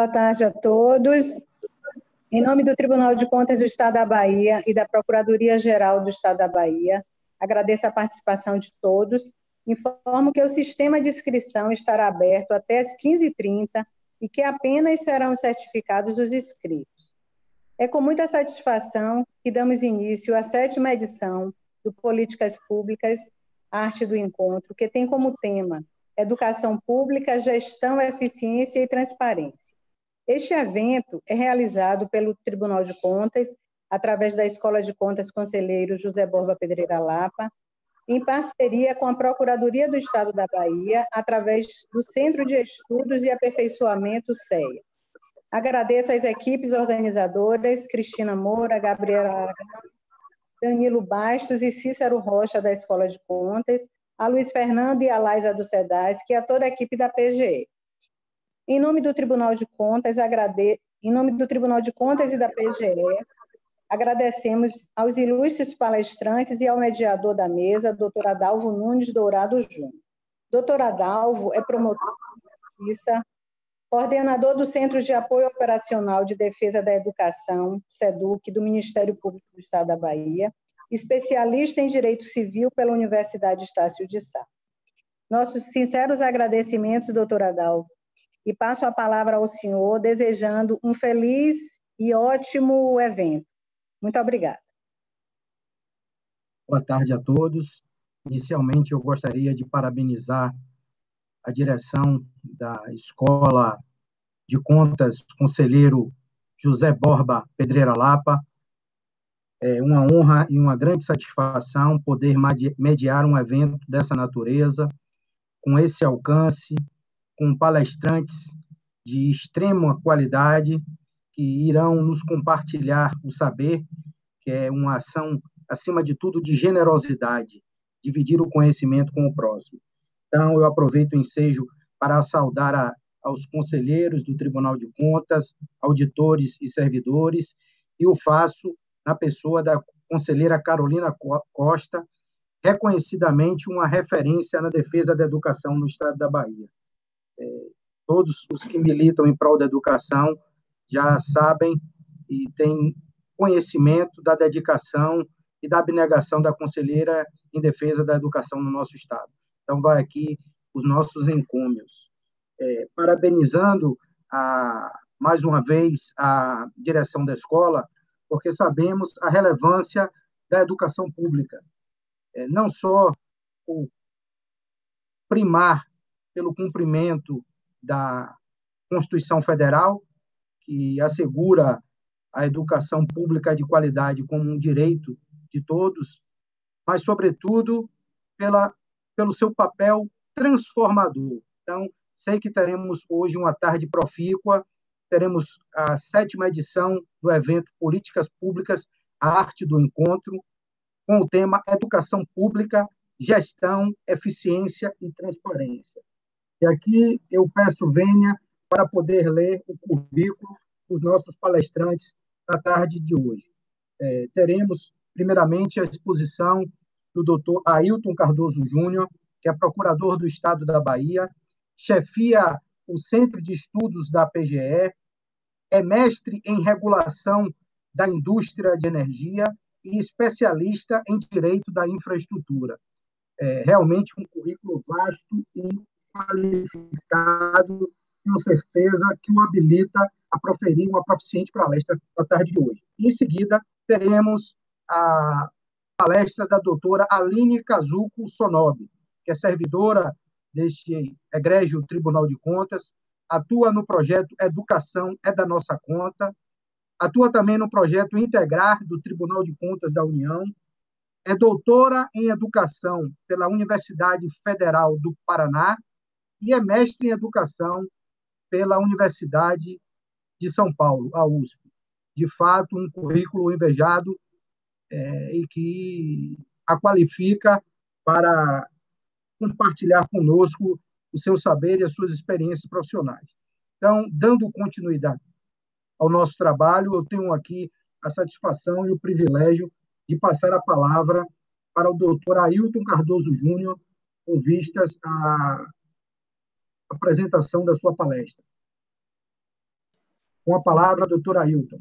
Boa tarde a todos. Em nome do Tribunal de Contas do Estado da Bahia e da Procuradoria-Geral do Estado da Bahia, agradeço a participação de todos. Informo que o sistema de inscrição estará aberto até as 15h30 e que apenas serão certificados os inscritos. É com muita satisfação que damos início à sétima edição do Políticas Públicas, Arte do Encontro, que tem como tema Educação Pública, Gestão, Eficiência e Transparência. Este evento é realizado pelo Tribunal de Contas, através da Escola de Contas Conselheiro José Borba Pedreira Lapa, em parceria com a Procuradoria do Estado da Bahia, através do Centro de Estudos e Aperfeiçoamento CEA. Agradeço às equipes organizadoras, Cristina Moura, Gabriela Aragão, Danilo Bastos e Cícero Rocha, da Escola de Contas, a Luiz Fernando e a Laisa do SEDAS, que é toda a equipe da PGE. Em nome do Tribunal de Contas, agrade... em nome do Tribunal de Contas e da PGE, agradecemos aos ilustres palestrantes e ao mediador da mesa, doutor Adalvo Nunes Dourado Júnior. Doutor Adalvo é promotor de justiça, coordenador do Centro de Apoio Operacional de Defesa da Educação, SEDUC, do Ministério Público do Estado da Bahia, especialista em Direito Civil pela Universidade Estácio de Sá. Nossos sinceros agradecimentos, doutor Adalvo, e passo a palavra ao senhor, desejando um feliz e ótimo evento. Muito obrigada. Boa tarde a todos. Inicialmente, eu gostaria de parabenizar a direção da Escola de Contas Conselheiro José Borba Pedreira Lapa. É uma honra e uma grande satisfação poder mediar um evento dessa natureza, com esse alcance, com palestrantes de extrema qualidade que irão nos compartilhar o saber, que é uma ação, acima de tudo, de generosidade, dividir o conhecimento com o próximo. Então, eu aproveito o ensejo para saudar a, aos conselheiros do Tribunal de Contas, auditores e servidores, e o faço na pessoa da conselheira Carolina Costa, reconhecidamente uma referência na defesa da educação no estado da Bahia todos os que militam em prol da educação já sabem e têm conhecimento da dedicação e da abnegação da conselheira em defesa da educação no nosso estado. Então, vai aqui os nossos encômios. É, parabenizando a, mais uma vez a direção da escola, porque sabemos a relevância da educação pública. É, não só o primar pelo cumprimento da Constituição Federal, que assegura a educação pública de qualidade como um direito de todos, mas, sobretudo, pela, pelo seu papel transformador. Então, sei que teremos hoje uma tarde profícua, teremos a sétima edição do evento Políticas Públicas, a Arte do Encontro, com o tema Educação Pública, Gestão, Eficiência e Transparência. E aqui eu peço venha para poder ler o currículo dos nossos palestrantes na tarde de hoje. É, teremos, primeiramente, a exposição do doutor Ailton Cardoso Júnior, que é procurador do Estado da Bahia, chefia o Centro de Estudos da PGE, é mestre em regulação da indústria de energia e especialista em direito da infraestrutura. É realmente um currículo vasto e qualificado, tenho certeza que o habilita a proferir uma proficiente palestra na tarde de hoje. Em seguida, teremos a palestra da doutora Aline Kazuko Sonobi, que é servidora deste egrégio Tribunal de Contas, atua no projeto Educação é da Nossa Conta, atua também no projeto Integrar do Tribunal de Contas da União, é doutora em Educação pela Universidade Federal do Paraná e é mestre em educação pela Universidade de São Paulo, a USP. De fato, um currículo invejado é, e que a qualifica para compartilhar conosco o seu saber e as suas experiências profissionais. Então, dando continuidade ao nosso trabalho, eu tenho aqui a satisfação e o privilégio de passar a palavra para o doutor Ailton Cardoso Júnior, com vistas a apresentação da sua palestra. Com a palavra, doutor Ailton.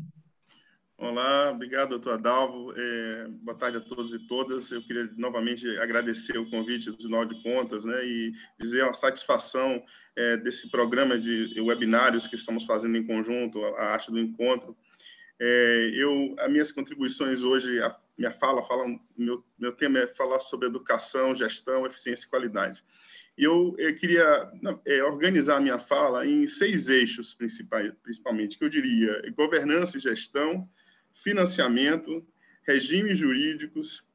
Olá, obrigado, doutor Adalvo. É, boa tarde a todos e todas. Eu queria novamente agradecer o convite do Tribunal de Contas né, e dizer a satisfação é, desse programa de webinários que estamos fazendo em conjunto, a arte do encontro. É, eu, as minhas contribuições hoje, a minha fala, fala meu, meu tema é falar sobre educação, gestão, eficiência e qualidade. E eu, eu queria é, organizar a minha fala em seis eixos principais, principalmente, que eu diria governança e gestão, financiamento, regimes jurídicos,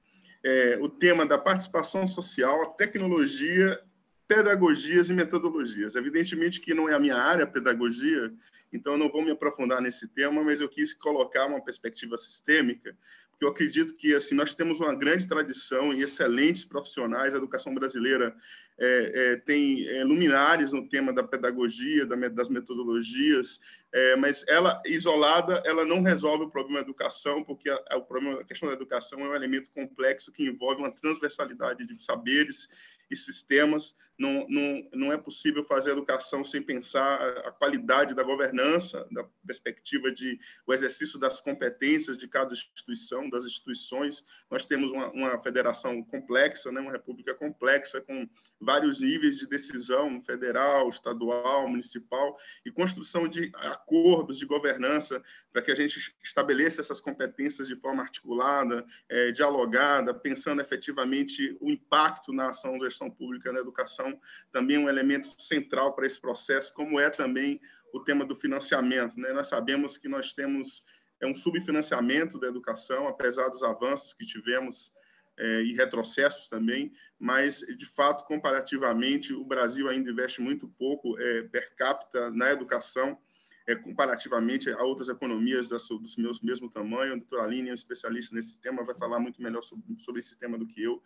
é, o tema da participação social, tecnologia, pedagogias e metodologias. Evidentemente que não é a minha área, a pedagogia, então eu não vou me aprofundar nesse tema, mas eu quis colocar uma perspectiva sistêmica, porque eu acredito que assim nós temos uma grande tradição e excelentes profissionais. A educação brasileira é, é, tem é, luminares no tema da pedagogia, da, das metodologias, é, mas ela isolada ela não resolve o problema da educação, porque a, a, o problema, a questão da educação é um elemento complexo que envolve uma transversalidade de saberes e sistemas. Não, não, não é possível fazer educação sem pensar a, qualidade da governança, da perspectiva de o exercício das competências de cada instituição, das instituições. Nós temos uma, uma federação complexa, né, uma república complexa, com vários níveis de decisão, federal, estadual, municipal, e construção de acordos de governança para que a gente estabeleça essas competências de forma articulada, é, dialogada, pensando efetivamente o impacto na ação da gestão pública na educação, também um elemento central para esse processo, como é também o tema do financiamento. Né? Nós sabemos que nós temos é um subfinanciamento da educação, apesar dos avanços que tivemos é, e retrocessos também, mas, de fato, comparativamente, o Brasil ainda investe muito pouco é, per capita na educação, é, comparativamente a outras economias da, do meus mesmo tamanho. A doutora Aline é um especialista nesse tema, vai falar muito melhor sobre, sobre esse tema do que eu.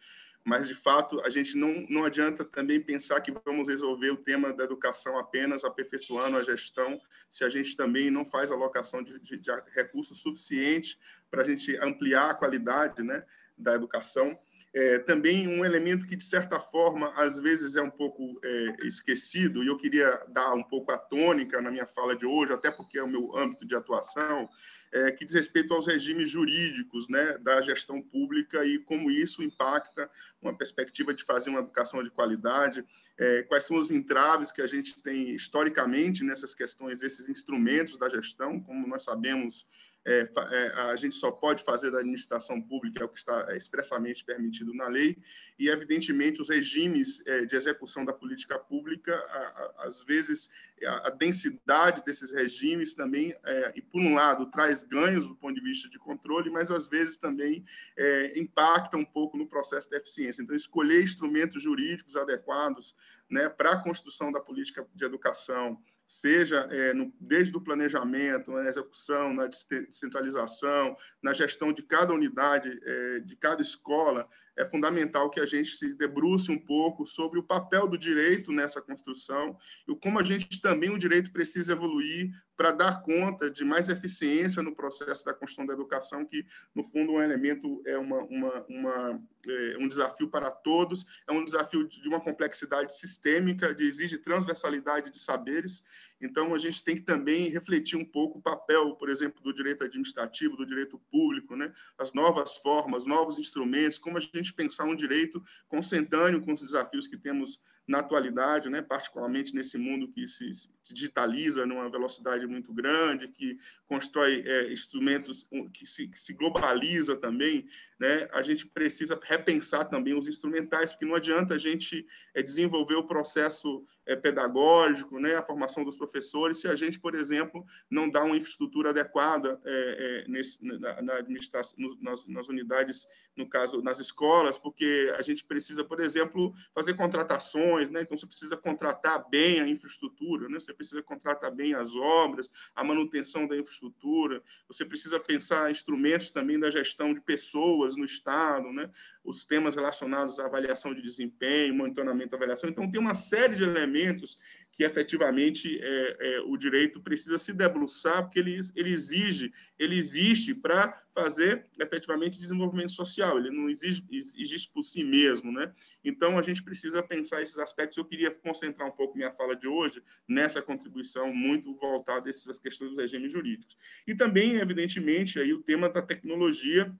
Mas, de fato, a gente não, não adianta também pensar que vamos resolver o tema da educação apenas aperfeiçoando a gestão, se a gente também não faz alocação de, de, de recursos suficientes para a gente ampliar a qualidade né, da educação. É, também um elemento que, de certa forma, às vezes é um pouco é, esquecido, e eu queria dar um pouco a tônica na minha fala de hoje, até porque é o meu âmbito de atuação, é, que diz respeito aos regimes jurídicos né, da gestão pública e como isso impacta uma perspectiva de fazer uma educação de qualidade, é, quais são os entraves que a gente tem historicamente nessas questões desses instrumentos da gestão, como nós sabemos, é, é, a gente só pode fazer da administração pública, é o que está expressamente permitido na lei, e, evidentemente, os regimes é, de execução da política pública, a, a, às vezes, a, a, densidade desses regimes também, é, e por um lado, traz ganhos do ponto de vista de controle, mas, às vezes, também é, impacta um pouco no processo de eficiência. Então, escolher instrumentos jurídicos adequados né, para a construção da política de educação, seja é, no, desde o planejamento, na execução, na descentralização, na gestão de cada unidade, é, de cada escola, é fundamental que a gente se debruce um pouco sobre o papel do direito nessa construção e como a gente também, o direito, precisa evoluir para dar conta de mais eficiência no processo da construção da educação, que, no fundo, um elemento, é uma, uma, uma é um desafio para todos, é um desafio de uma complexidade sistêmica, de exige transversalidade de saberes, então, a gente tem que também refletir um pouco o papel, por exemplo, do direito administrativo, do direito público, né? as novas formas, novos instrumentos, como a gente pensar um direito consentâneo com os desafios que temos na atualidade, né, particularmente nesse mundo que se, digitaliza numa velocidade muito grande, que constrói é, instrumentos, que se, que se, globaliza também, né, a gente precisa repensar também os instrumentais, porque não adianta a gente é, desenvolver o processo é, pedagógico, né, a formação dos professores, se a gente, por exemplo, não dá uma infraestrutura adequada é, é, nesse, na, na administração, nas, nas unidades, no caso, nas escolas, porque a gente precisa, por exemplo, fazer contratações, né, então você precisa contratar bem a infraestrutura, né, você precisa contratar bem as obras, a manutenção da infraestrutura, você precisa pensar instrumentos também da gestão de pessoas no Estado, né, os temas relacionados à avaliação de desempenho, monitoramento e avaliação. Então, tem uma série de elementos que efetivamente é, é, o direito precisa se debruçar, porque ele, ele exige, ele existe para fazer efetivamente desenvolvimento social, ele não exige, existe por si mesmo. Né? Então, a gente precisa pensar esses aspectos. Eu queria concentrar um pouco minha fala de hoje nessa contribuição muito voltada a essas questões dos regimes jurídicos. E também, evidentemente, aí o tema da tecnologia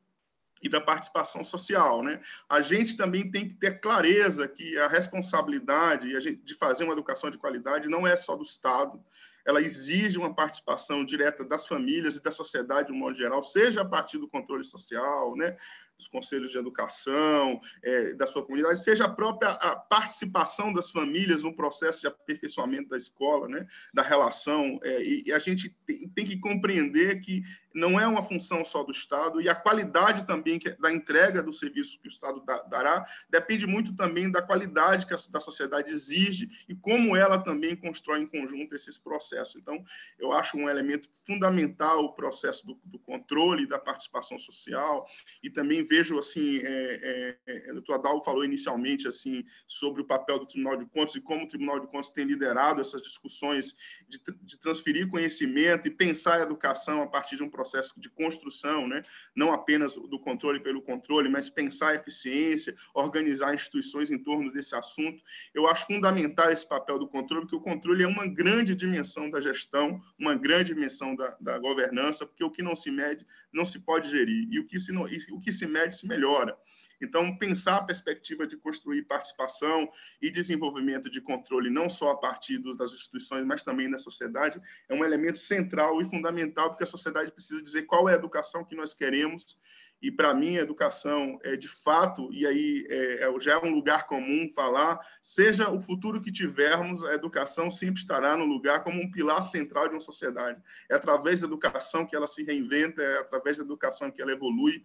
e da participação social. Né? A gente também tem que ter clareza que a responsabilidade de fazer uma educação de qualidade não é só do Estado, ela exige uma participação direta das famílias e da sociedade, de um modo geral, seja a partir do controle social, né? dos conselhos de educação, é, da sua comunidade, seja a própria a participação das famílias no processo de aperfeiçoamento da escola, né, da relação. É, e, e, a gente tem, tem, que compreender que não é uma função só do Estado, e a qualidade também que, da entrega do serviço que o Estado dará depende muito também da qualidade que a da sociedade exige e como ela também constrói em conjunto esses processos. Então, eu acho um elemento fundamental o processo do, do controle da participação social e também vejo assim, é, é, é, o doutor Adalvo falou inicialmente assim sobre o papel do Tribunal de Contas e como o Tribunal de Contas tem liderado essas discussões de, de transferir conhecimento e pensar a educação a partir de um processo de construção, né? não apenas do controle pelo controle, mas pensar a eficiência, organizar instituições em torno desse assunto. Eu acho fundamental esse papel do controle, porque o controle é uma grande dimensão da gestão, uma grande dimensão da, da governança, porque o que não se mede não se pode gerir, e o que se, não, o que se mede se melhora. Então, pensar a perspectiva de construir participação e desenvolvimento de controle, não só a partir das instituições, mas também da sociedade, é um elemento central e fundamental, porque a sociedade precisa dizer qual é a educação que nós queremos. E, para mim, a educação é de fato, e aí é, é, já é um lugar comum falar, seja o futuro que tivermos, a educação sempre estará no lugar como um pilar central de uma sociedade. É através da educação que ela se reinventa, é através da educação que ela evolui,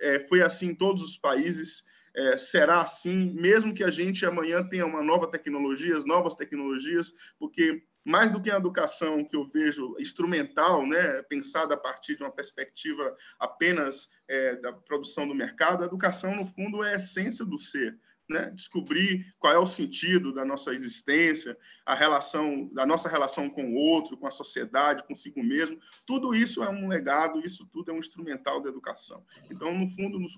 é, foi assim em todos os países, é, será assim, mesmo que a gente amanhã tenha uma nova tecnologia, novas tecnologias, porque mais do que a educação que eu vejo instrumental, né, pensada a partir de uma perspectiva apenas é, da produção do mercado, a educação, no fundo, é a essência do ser né? descobrir qual é o sentido da nossa existência, a relação da nossa relação com o outro, com a sociedade, consigo mesmo. Tudo isso é um legado, isso tudo é um instrumental da educação. Então, no fundo, no,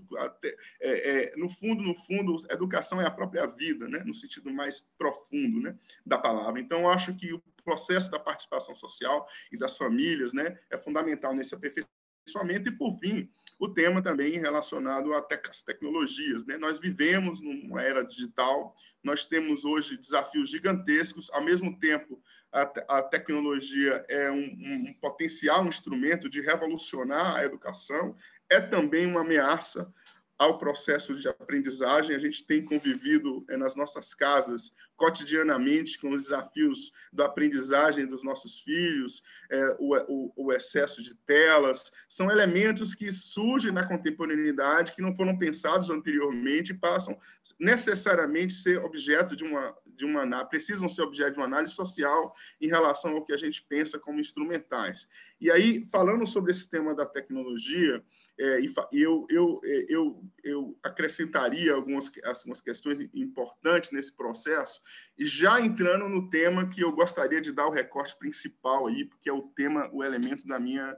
é, é, no fundo, no fundo, educação é a própria vida, né? no sentido mais profundo né? da palavra. Então, acho que o processo da participação social e das famílias né? é fundamental nesse aperfeiçoamento. E, por fim, o tema também relacionado às tecnologias. Né? Nós vivemos numa era digital, nós temos hoje desafios gigantescos, ao mesmo tempo, a, a tecnologia é um, um, potencial instrumento de revolucionar a educação, é também uma ameaça ao processo de aprendizagem. A gente tem convivido é, nas nossas casas cotidianamente com os desafios da aprendizagem dos nossos filhos, é, o, o, o, excesso de telas. São elementos que surgem na contemporaneidade, que não foram pensados anteriormente e passam necessariamente ser objeto de uma, de uma precisam ser objeto de uma análise social em relação ao que a gente pensa como instrumentais. E aí, falando sobre esse tema da tecnologia, é, eu, eu, é, eu, eu acrescentaria algumas, algumas questões importantes nesse processo, e já entrando no tema que eu gostaria de dar o recorte principal aí, porque é o tema, o elemento da minha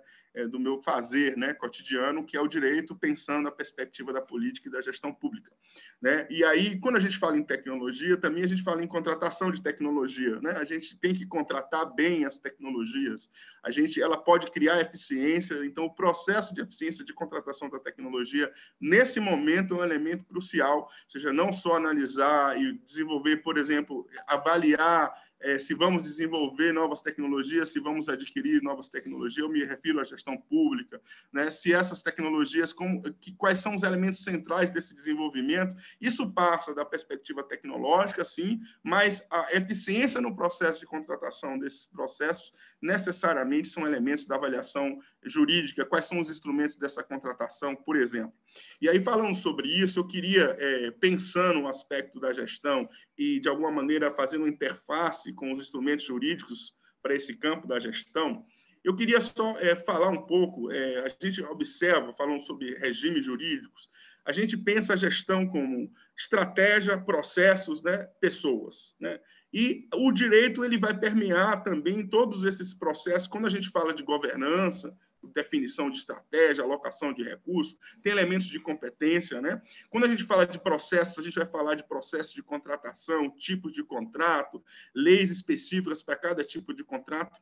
do meu fazer né, cotidiano, que é o direito, pensando a perspectiva da política e da gestão pública. Né? E aí, quando a gente fala em tecnologia, também a gente fala em contratação de tecnologia. Né? A gente tem que contratar bem as tecnologias. A gente, ela pode criar eficiência. Então, o processo de eficiência de contratação da tecnologia, nesse momento, é um elemento crucial. Ou seja, não só analisar e desenvolver, por exemplo, avaliar é, se vamos desenvolver novas tecnologias, se vamos adquirir novas tecnologias, eu me refiro à gestão pública, né? se essas tecnologias, como, que, quais são os elementos centrais desse desenvolvimento. Isso passa da perspectiva tecnológica, sim, mas a eficiência no processo de contratação desses processos necessariamente são elementos da avaliação jurídica, quais são os instrumentos dessa contratação, por exemplo. E aí, falando sobre isso, eu queria, é, pensando no aspecto da gestão e, de alguma maneira, fazendo interface com os instrumentos jurídicos para esse campo da gestão, eu queria só é, falar um pouco, é, a gente observa, falando sobre regimes jurídicos, a gente pensa a gestão como estratégia, processos, né, pessoas. Né? E o direito ele vai permear também todos esses processos. Quando a gente fala de governança, definição de estratégia, alocação de recursos, tem elementos de competência, né? Quando a gente fala de processos, a gente vai falar de processos de contratação, tipos de contrato, leis específicas para cada tipo de contrato.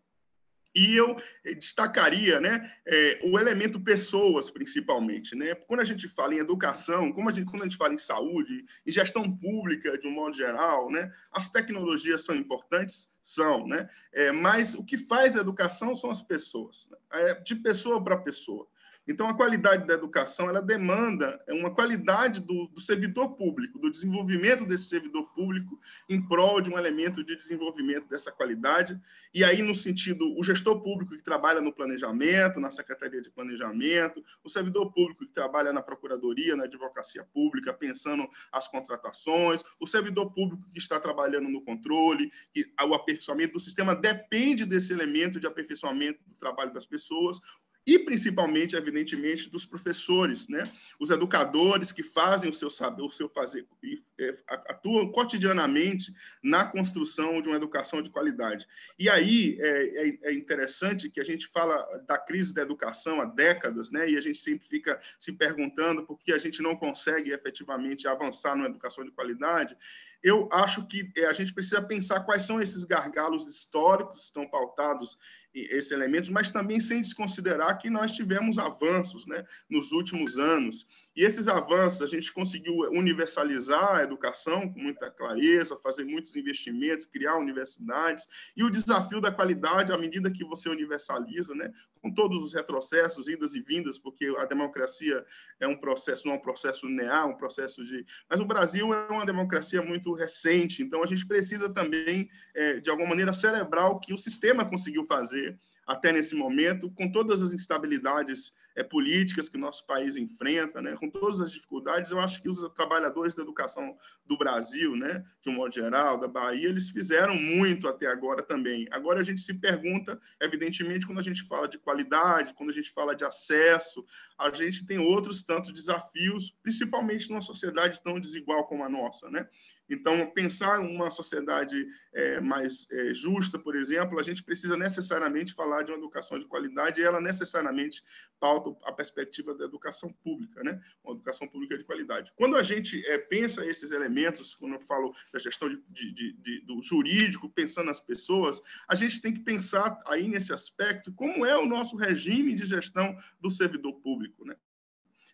E eu destacaria né, é, o elemento pessoas, principalmente. Né? Quando a gente fala em educação, como a gente, quando a gente fala em saúde, em gestão pública, de um modo geral, né, as tecnologias são importantes, são, né? É, mas o que faz a educação são as pessoas, né? é de pessoa para pessoa. Então, a qualidade da educação ela demanda uma qualidade do, do, servidor público, do desenvolvimento desse servidor público em prol de um elemento de desenvolvimento dessa qualidade. E aí, no sentido, o gestor público que trabalha no planejamento, na Secretaria de Planejamento, o servidor público que trabalha na Procuradoria, na Advocacia Pública, pensando as contratações, o servidor público que está trabalhando no controle, que o aperfeiçoamento do sistema depende desse elemento de aperfeiçoamento do trabalho das pessoas, e principalmente, evidentemente, dos professores, né? Os educadores que fazem o seu saber, o seu fazer e é, atuam cotidianamente na construção de uma educação de qualidade. E aí é, é, é, interessante que a gente fala da crise da educação há décadas, né? E a gente sempre fica se perguntando por que a gente não consegue efetivamente avançar numa educação de qualidade eu acho que é, a gente precisa pensar quais são esses gargalos históricos que estão pautados esses elementos, mas também sem desconsiderar que nós tivemos avanços né, nos últimos anos. E esses avanços, a gente conseguiu universalizar a educação com muita clareza, fazer muitos investimentos, criar universidades, e o desafio da qualidade, à medida que você universaliza, né, com todos os retrocessos, idas e vindas, porque a democracia é um processo, não é um processo linear, um processo de. Mas o Brasil é uma democracia muito recente, então a gente precisa também, é, de alguma maneira, celebrar o que o sistema conseguiu fazer até nesse momento, com todas as instabilidades é, políticas que o nosso país enfrenta, né, com todas as dificuldades, eu acho que os trabalhadores da educação do Brasil, né, de um modo geral, da Bahia, eles fizeram muito até agora também. Agora a gente se pergunta, evidentemente, quando a gente fala de qualidade, quando a gente fala de acesso, a gente tem outros tantos desafios, principalmente numa sociedade tão desigual como a nossa, né? Então, pensar uma sociedade é, mais é, justa, por exemplo, a gente precisa necessariamente falar de uma educação de qualidade e ela necessariamente pauta a perspectiva da educação pública, né? uma educação pública de qualidade. Quando a gente é, pensa esses elementos, quando eu falo da gestão de, de, de, do jurídico, pensando nas pessoas, a gente tem que pensar aí nesse aspecto como é o nosso regime de gestão do servidor público. Né?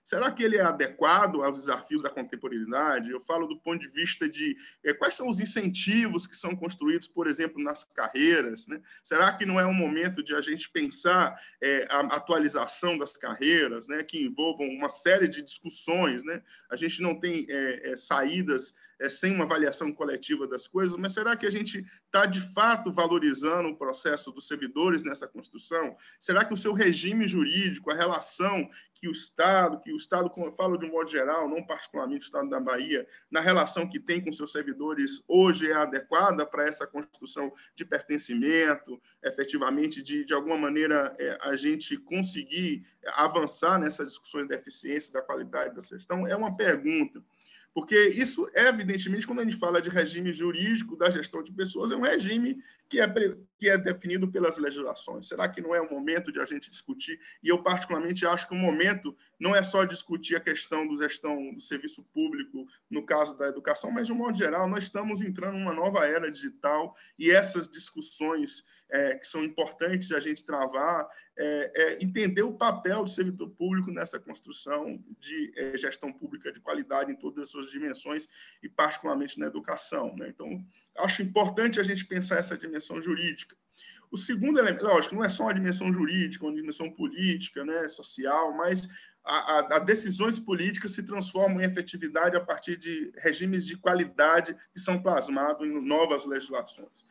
Será que ele é adequado aos desafios da contemporaneidade? Eu falo do ponto de vista de é, quais são os incentivos que são construídos, por exemplo, nas carreiras. Né? Será que não é um momento de a gente pensar é, a atualização das carreiras, né, que envolvam uma série de discussões? Né? A gente não tem é, saídas sem uma avaliação coletiva das coisas, mas será que a gente está, de fato, valorizando o processo dos servidores nessa construção? Será que o seu regime jurídico, a relação que o Estado, que o Estado, como falo de um modo geral, não particularmente o Estado da Bahia, na relação que tem com seus servidores, hoje é adequada para essa construção de pertencimento, efetivamente, de, de alguma maneira, é, a gente conseguir avançar nessas discussões da eficiência, da qualidade da gestão? É uma pergunta. Porque isso, evidentemente, quando a gente fala de regime jurídico da gestão de pessoas, é um regime que é, que é definido pelas legislações. Será que não é o momento de a gente discutir? E eu, particularmente, acho que o momento não é só discutir a questão do gestão do serviço público, no caso da educação, mas, de um modo geral, nós estamos entrando numa nova era digital e essas discussões é, que são importantes a gente travar, é, é, entender o papel do servidor público nessa construção de é, gestão pública de qualidade em todas as suas dimensões e particularmente na educação. Né? Então, acho importante a gente pensar essa dimensão jurídica. O segundo elemento, lógico, não é só uma dimensão jurídica, uma dimensão política, né, social, mas a, a, a, decisões políticas se transformam em efetividade a partir de regimes de qualidade que são plasmados em novas legislações.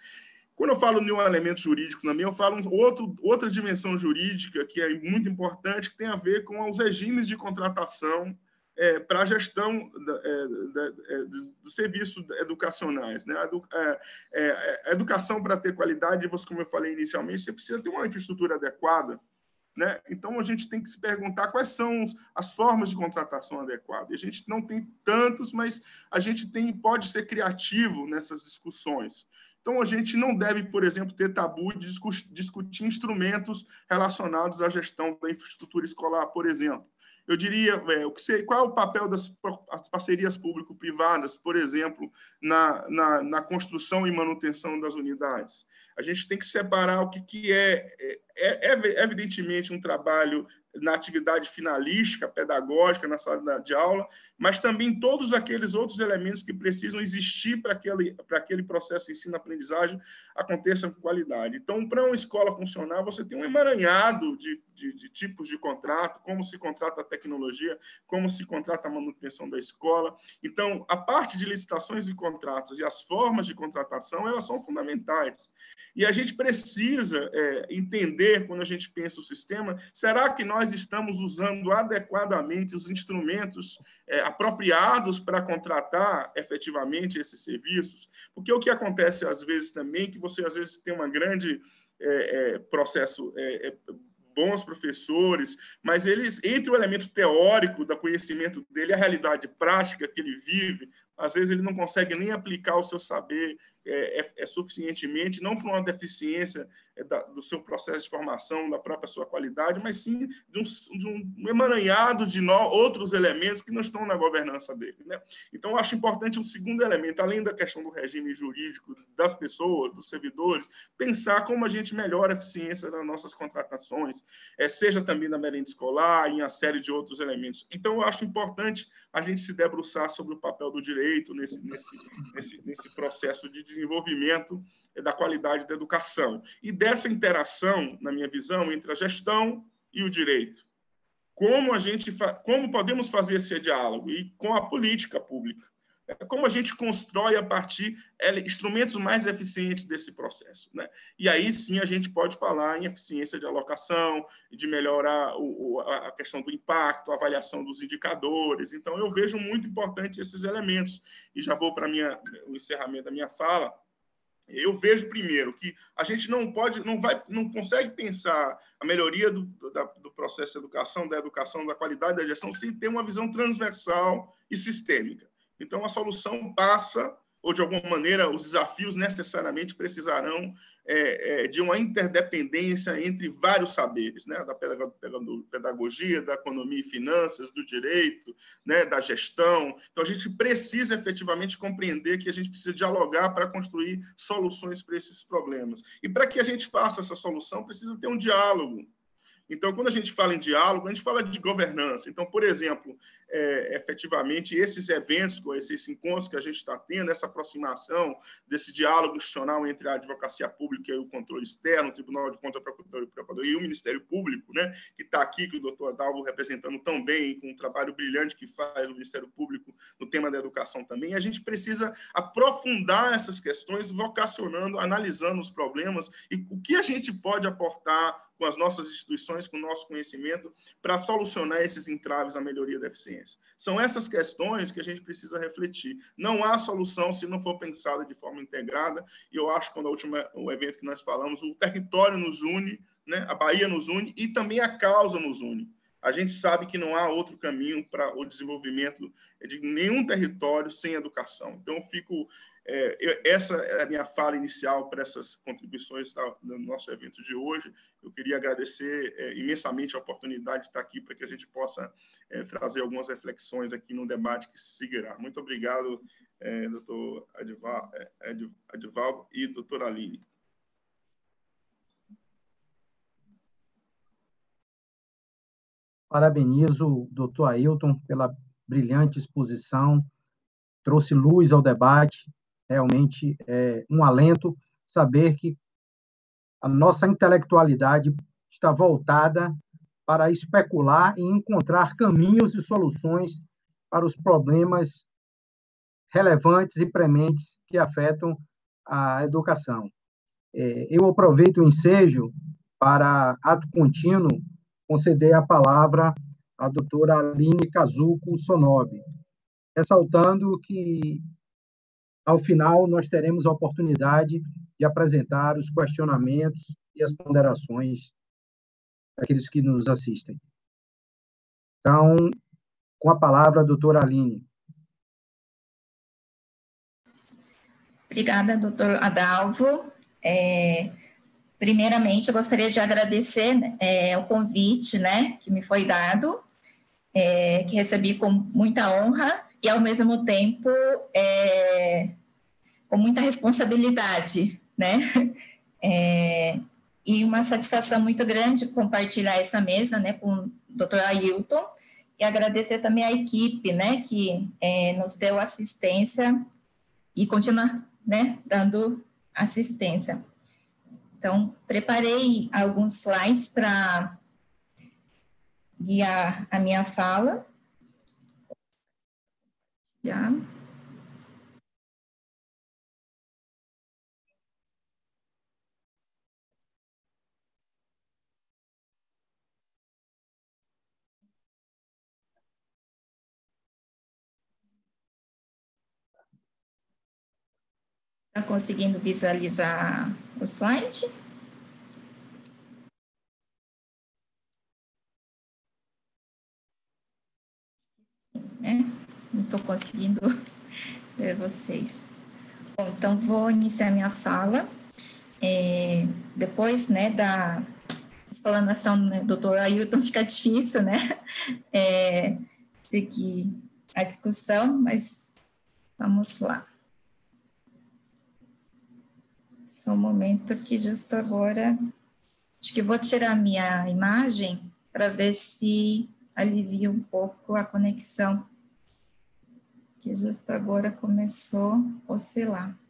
Quando eu falo de um elemento jurídico também, eu falo outro, outra dimensão jurídica que é muito importante, que tem a ver com os regimes de contratação é, para a gestão é, é, dos serviços educacionais. Né? A, é, é, a educação, para ter qualidade, como eu falei inicialmente, você precisa ter uma infraestrutura adequada. Né? Então, a gente tem que se perguntar quais são as formas de contratação adequadas. A gente não tem tantos, mas a gente tem, pode ser criativo nessas discussões. Então, a gente não deve, por exemplo, ter tabu de discutir instrumentos relacionados à gestão da infraestrutura escolar, por exemplo. Eu diria, é, o que qual é o papel das parcerias público-privadas, por exemplo, na, na, na, construção e manutenção das unidades? A gente tem que separar o que, que é, é, é, é evidentemente um trabalho na atividade finalística, pedagógica, na sala de aula, mas também todos aqueles outros elementos que precisam existir para aquele, para aquele processo ensino-aprendizagem aconteça com qualidade. Então, para uma escola funcionar, você tem um emaranhado de, de, de, tipos de contrato, como se contrata a tecnologia, como se contrata a manutenção da escola. Então, a parte de licitações e contratos e as formas de contratação, elas são fundamentais. E a gente precisa é, entender, quando a gente pensa o sistema, será que nós estamos usando adequadamente os instrumentos é, apropriados para contratar efetivamente esses serviços? Porque o que acontece às vezes também, que você às vezes tem uma grande é, é processo é, é, bons professores, mas eles, entre o elemento teórico do conhecimento dele, a realidade prática que ele vive, às vezes ele não consegue nem aplicar o seu saber é, é, é suficientemente, não por uma deficiência da, do seu processo de formação, da própria sua qualidade, mas sim de um, de um emaranhado de no, outros elementos que não estão na governança dele. Né? Então, acho importante um segundo elemento, além da questão do regime jurídico das pessoas, dos servidores, pensar como a gente melhora a eficiência das nossas contratações, é, seja também na merenda escolar, em uma série de outros elementos. Então, acho importante a gente se debruçar sobre o papel do direito nesse, nesse, nesse, nesse processo de desenvolvimento da qualidade da educação. E dessa interação, na minha visão, entre a gestão e o direito. Como a gente como podemos fazer esse diálogo e com a política pública? É como a gente constrói a partir é, instrumentos mais eficientes desse processo. Né? E aí sim a gente pode falar em eficiência de alocação, de melhorar o, a questão do impacto, a avaliação dos indicadores. Então, eu vejo muito importante esses elementos. E já vou para o encerramento da minha fala. Eu vejo primeiro que a gente não pode, não vai, não consegue pensar a melhoria do, da, do processo de educação, da educação, da qualidade da gestão, sem ter uma visão transversal e sistêmica. Então, a solução passa, ou de alguma maneira, os desafios necessariamente precisarão é, é, de uma interdependência entre vários saberes, né? da pedagogia, da economia e finanças, do direito, né? da gestão. Então, a gente precisa efetivamente compreender que a gente precisa dialogar para construir soluções para esses problemas. E para que a gente faça essa solução, precisa ter um diálogo. Então, quando a gente fala em diálogo, a gente fala de governança. Então, por exemplo, é, efetivamente esses eventos, esses encontros que a gente está tendo, essa aproximação desse diálogo institucional entre a advocacia pública e o controle externo, o Tribunal de Contas e o Ministério Público, né, que está aqui, que o doutor Adalvo representando tão bem, com um trabalho brilhante que faz o Ministério Público no tema da educação também, a gente precisa aprofundar essas questões, vocacionando, analisando os problemas e o que a gente pode aportar com as nossas instituições, com o nosso conhecimento, para solucionar esses entraves à melhoria da eficiência. São essas questões que a gente precisa refletir. Não há solução se não for pensada de forma integrada, e eu acho que quando a última, o evento que nós falamos, o território nos une, né? a Bahia nos une, e também a causa nos une. A gente sabe que não há outro caminho para o desenvolvimento de nenhum território sem educação. Então, eu fico é, eu, essa é a minha fala inicial para essas contribuições tá, no nosso evento de hoje. Eu queria agradecer é, imensamente a oportunidade de estar aqui para que a gente possa é, trazer algumas reflexões aqui no debate que se seguirá. Muito obrigado, é, doutor Adivaldo é, e doutora Aline. Parabenizo o doutor Ailton pela brilhante exposição, trouxe luz ao debate, realmente é um alento saber que a nossa intelectualidade está voltada para especular e encontrar caminhos e soluções para os problemas relevantes e prementes que afetam a educação. É, eu aproveito o ensejo para, ato contínuo, conceder a palavra à doutora Aline Kazuko Sonobe, ressaltando que ao final, nós teremos a oportunidade de apresentar os questionamentos e as ponderações daqueles que nos assistem. Então, com a palavra, a doutora Aline. Obrigada, doutor Adalvo. É, primeiramente, eu gostaria de agradecer é, o convite né, que me foi dado, é, que recebi com muita honra e, ao mesmo tempo, é, com muita responsabilidade, né? É, e uma satisfação muito grande compartilhar essa mesa né, com o doutor Ailton e agradecer também à equipe né, que é, nos deu assistência e continua né, dando assistência. Então, preparei alguns slides para guiar a minha fala. Já. Está conseguindo visualizar o slide? Né? Não estou conseguindo ver vocês. Bom, então vou iniciar minha fala. É, depois, né, da explanação do né, doutor Ailton, fica difícil, né, é, seguir a discussão, mas vamos lá. Só um momento que justo agora, acho que vou tirar minha imagem para ver se alivia um pouco a conexão, que justo agora começou a oscilar.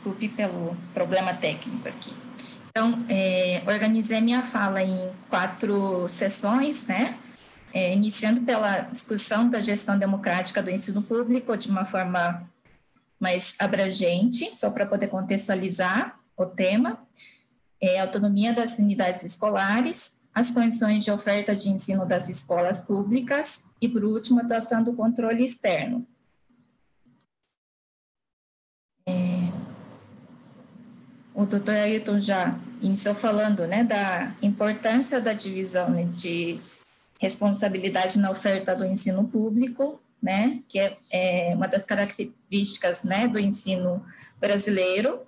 Desculpe pelo problema técnico aqui. Então, é, organizei minha fala em quatro sessões, né? É, iniciando pela discussão da gestão democrática do ensino público de uma forma mais abrangente, só para poder contextualizar o tema, é, autonomia das unidades escolares, as condições de oferta de ensino das escolas públicas e, por último, a atuação do controle externo. É, o doutor Ailton já iniciou falando né, da importância da divisão né, de responsabilidade na oferta do ensino público, né, que é, é uma das características né, do ensino brasileiro.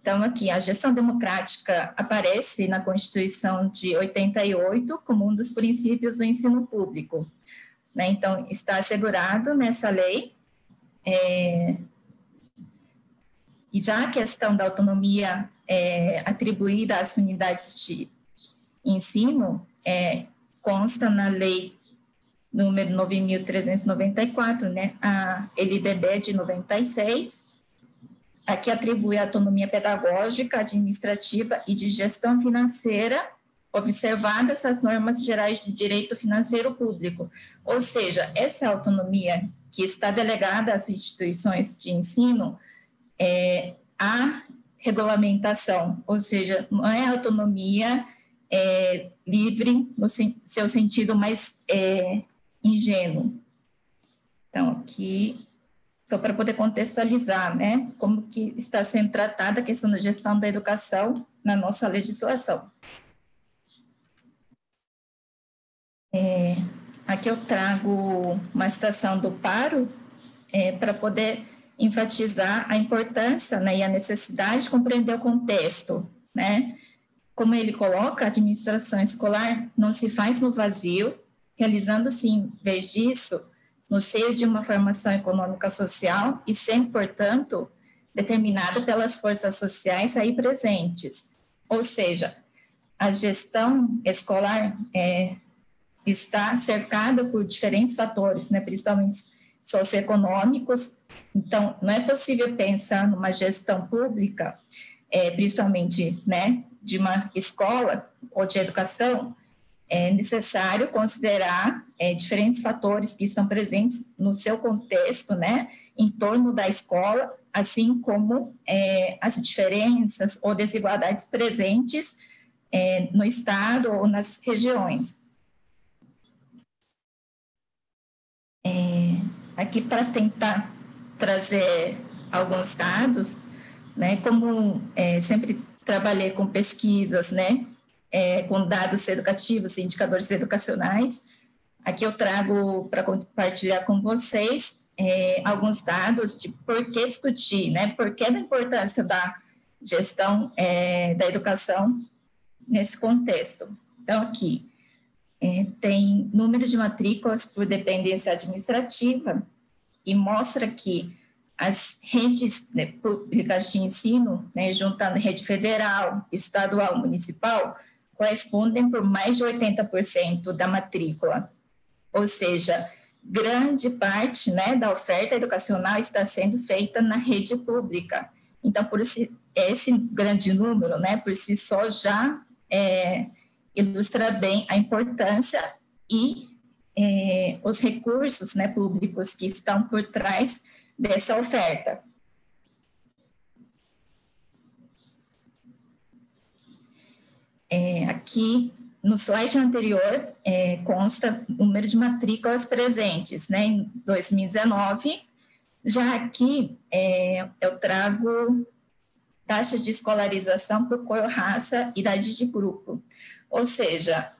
Então, aqui, a gestão democrática aparece na Constituição de 88 como um dos princípios do ensino público. Né? Então, está assegurado nessa lei é, e já a questão da autonomia é, atribuída às unidades de ensino é, consta na lei número 9.394, né, a LDB de 96, a que atribui a autonomia pedagógica, administrativa e de gestão financeira, observadas as normas gerais de direito financeiro público. Ou seja, essa autonomia que está delegada às instituições de ensino é, a regulamentação, ou seja, não é autonomia é, livre no seu sentido mais é, ingênuo. Então, aqui, só para poder contextualizar, né, como que está sendo tratada a questão da gestão da educação na nossa legislação. É, aqui eu trago uma citação do Paro é, para poder enfatizar a importância né, e a necessidade de compreender o contexto, né? Como ele coloca, a administração escolar não se faz no vazio, realizando-se, em vez disso, no seio de uma formação econômica social e sendo, portanto, determinada pelas forças sociais aí presentes. Ou seja, a gestão escolar é, está cercada por diferentes fatores, né, principalmente socioeconômicos. Então, não é possível pensar numa gestão pública é, principalmente, né, de uma escola ou de educação, é necessário considerar é, diferentes fatores que estão presentes no seu contexto, né, em torno da escola, assim como é, as diferenças ou desigualdades presentes é, no estado ou nas regiões. É, aqui para tentar trazer alguns dados, né, como é, sempre trabalhei com pesquisas, né, é, com dados educativos e indicadores educacionais, aqui eu trago para compartilhar com vocês é, alguns dados de por que discutir, né, por que da importância da gestão é, da educação nesse contexto. Então, aqui, é, tem número de matrículas por dependência administrativa e mostra que as redes né, públicas de ensino, né, juntando rede federal, estadual, municipal, correspondem por mais de 80% da matrícula. Ou seja, grande parte né, da oferta educacional está sendo feita na rede pública. Então, por esse, esse grande número, né, por si só, já é, ilustra bem a importância e é, os recursos né, públicos que estão por trás dessa oferta. É, aqui no slide anterior é, consta o número de matrículas presentes, né, em 2019. Já aqui é, eu trago taxa de escolarização por cor, raça, idade de grupo. Ou seja,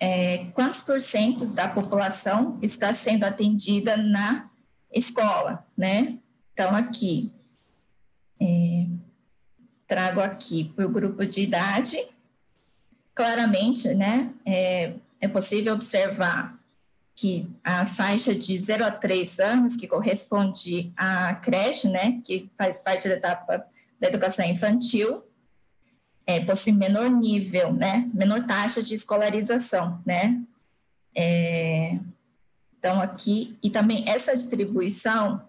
é, quantos por cento da população está sendo atendida na escola, né? Então, aqui, é, trago aqui para o grupo de idade, claramente, né, é, é possível observar que a faixa de 0 a 3 anos, que corresponde à creche, né, que faz parte da etapa da educação infantil, é, possui menor nível, né, menor taxa de escolarização, né, é, então, aqui, e também essa distribuição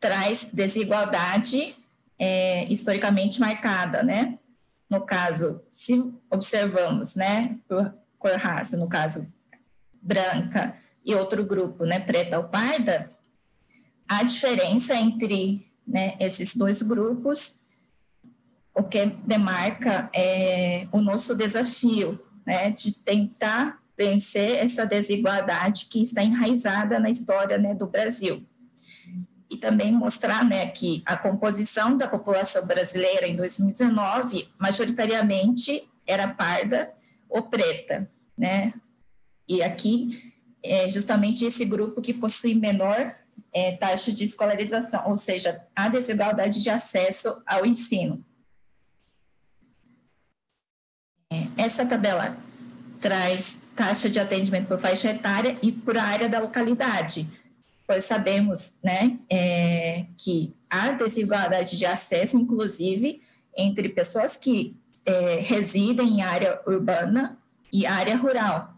traz desigualdade é, historicamente marcada, né? No caso, se observamos, né, por cor raça, no caso branca e outro grupo, né, preta ou parda, a diferença entre né, esses dois grupos, o que demarca é o nosso desafio, né, de tentar vencer essa desigualdade que está enraizada na história né, do Brasil. E também mostrar né, que a composição da população brasileira em 2019, majoritariamente, era parda ou preta, né? E aqui é justamente esse grupo que possui menor é, taxa de escolarização, ou seja, a desigualdade de acesso ao ensino. É, essa tabela traz taxa de atendimento por faixa etária e por área da localidade, pois sabemos né, é, que há desigualdade de acesso, inclusive, entre pessoas que é, residem em área urbana e área rural.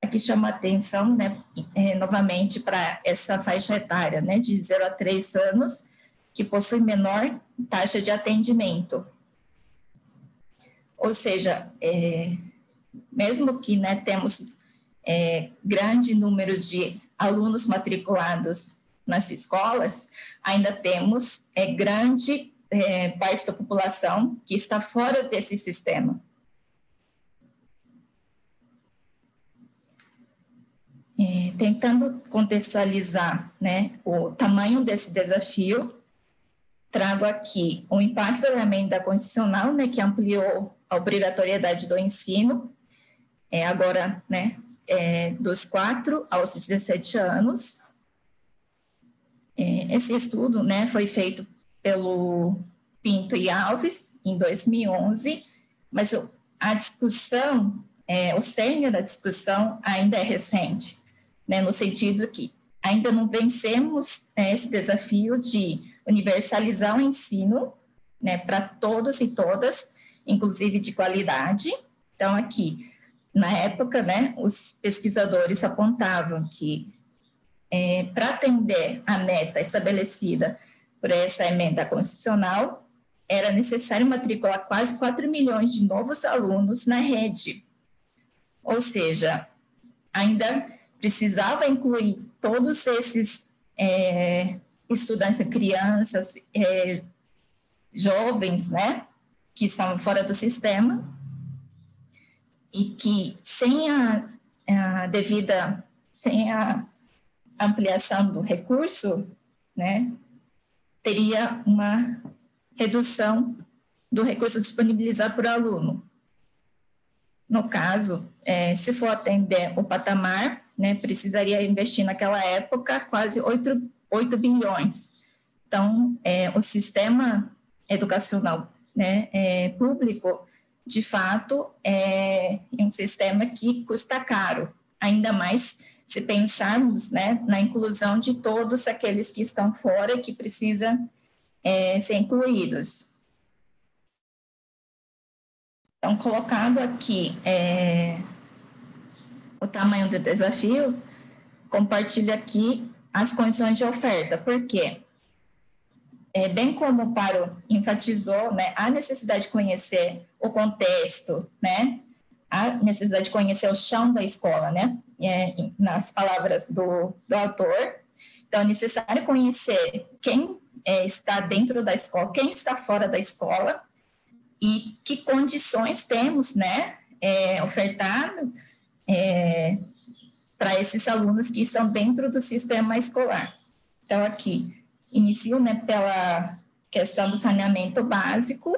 Aqui chama atenção, né, é, novamente, para essa faixa etária, né, de 0 a 3 anos, que possui menor taxa de atendimento. Ou seja, é, mesmo que né, temos é, grande número de alunos matriculados nas escolas, ainda temos é, grande é, parte da população que está fora desse sistema. É, tentando contextualizar né, o tamanho desse desafio, trago aqui o impacto da emenda constitucional, né, que ampliou a obrigatoriedade do ensino é, agora, né, é, dos 4 aos 17 anos. É, esse estudo, né, foi feito pelo Pinto e Alves em 2011, mas a discussão, é, o cerne da discussão ainda é recente, né, no sentido que ainda não vencemos né, esse desafio de universalizar o ensino né, para todos e todas, inclusive de qualidade. Então, aqui, na época, né, os pesquisadores apontavam que é, para atender a meta estabelecida por essa emenda constitucional, era necessário matricular quase 4 milhões de novos alunos na rede. Ou seja, ainda precisava incluir todos esses é, estudantes, crianças, é, jovens, né, que estavam fora do sistema e que sem a, a devida, sem a ampliação do recurso, né, teria uma redução do recurso disponibilizado por aluno. No caso, é, se for atender o patamar, né, precisaria investir naquela época quase 8, 8 bilhões. Então, é, o sistema educacional né, é, público, de fato, é um sistema que custa caro, ainda mais se pensarmos né, na inclusão de todos aqueles que estão fora e que precisam é, ser incluídos. Então, colocado aqui é, o tamanho do desafio, compartilho aqui as condições de oferta. Por quê? É, bem como o Paro enfatizou, né, a necessidade de conhecer o contexto, né, a necessidade de conhecer o chão da escola, né, é, nas palavras do, do autor. Então, é necessário conhecer quem é, está dentro da escola, quem está fora da escola e que condições temos, né, é, ofertadas é, para esses alunos que estão dentro do sistema escolar. Então, aqui, inicio né, pela questão do saneamento básico,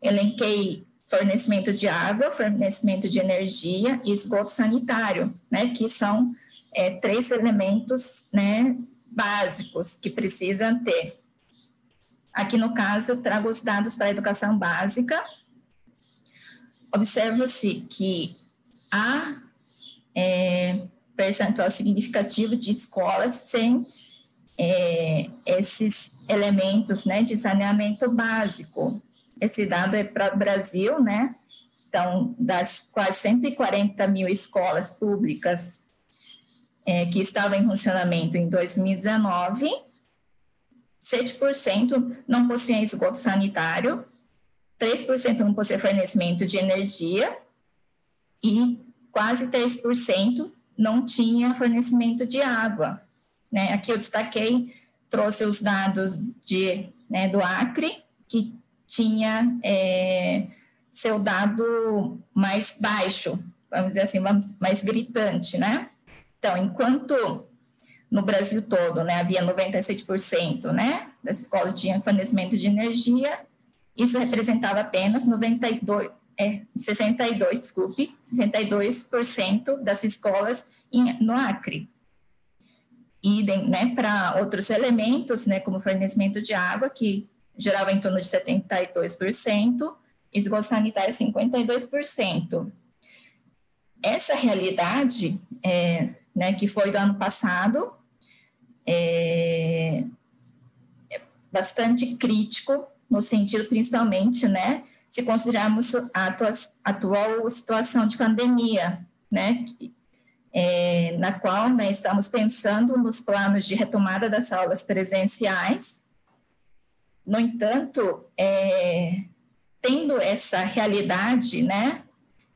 elenquei fornecimento de água, fornecimento de energia e esgoto sanitário, né, que são é, três elementos né, básicos que precisam ter. Aqui no caso, eu trago os dados para a educação básica. Observa-se que há é, percentual significativo de escolas sem é, esses elementos né, de saneamento básico. Esse dado é para o Brasil, né? Então, das quase 140 mil escolas públicas é, que estavam em funcionamento em 2019, 7% não possuíam esgoto sanitário, 3% não possuíam fornecimento de energia e quase 3% não tinha fornecimento de água. Né? Aqui eu destaquei, trouxe os dados de, né, do Acre, que tinha é, seu dado mais baixo, vamos dizer assim, mais gritante, né? Então, enquanto no Brasil todo, né, havia 97%, né, das escolas tinham fornecimento de energia, isso representava apenas 92, é, 62, desculpe, 62% das escolas em, no Acre. Idem, né, para outros elementos, né, como fornecimento de água, que gerava em torno de 72%, esgoto sanitário 52%. Essa realidade é, né, que foi do ano passado, é, é bastante crítico, no sentido principalmente, né, se considerarmos a atual situação de pandemia, né, é, na qual né, estamos pensando nos planos de retomada das aulas presenciais. No entanto, é, tendo essa realidade, né,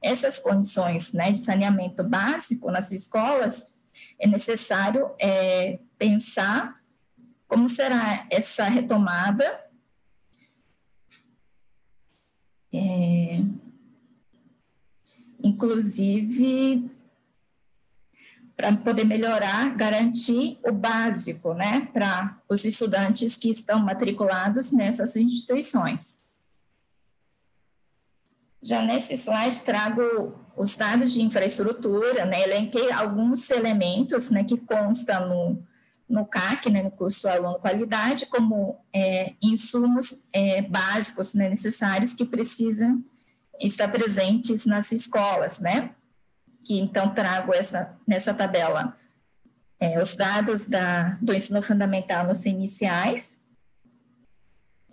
essas condições né, de saneamento básico nas escolas, é necessário é, pensar como será essa retomada. É, inclusive, para poder melhorar, garantir o básico, né, para os estudantes que estão matriculados nessas instituições. Já nesse slide trago os dados de infraestrutura, né, elenquei alguns elementos, né, que constam no, no CAC, né, no curso Aluno Qualidade, como é, insumos é, básicos né, necessários que precisam estar presentes nas escolas, né, que então trago essa, nessa tabela é, os dados da, do ensino fundamental nos iniciais,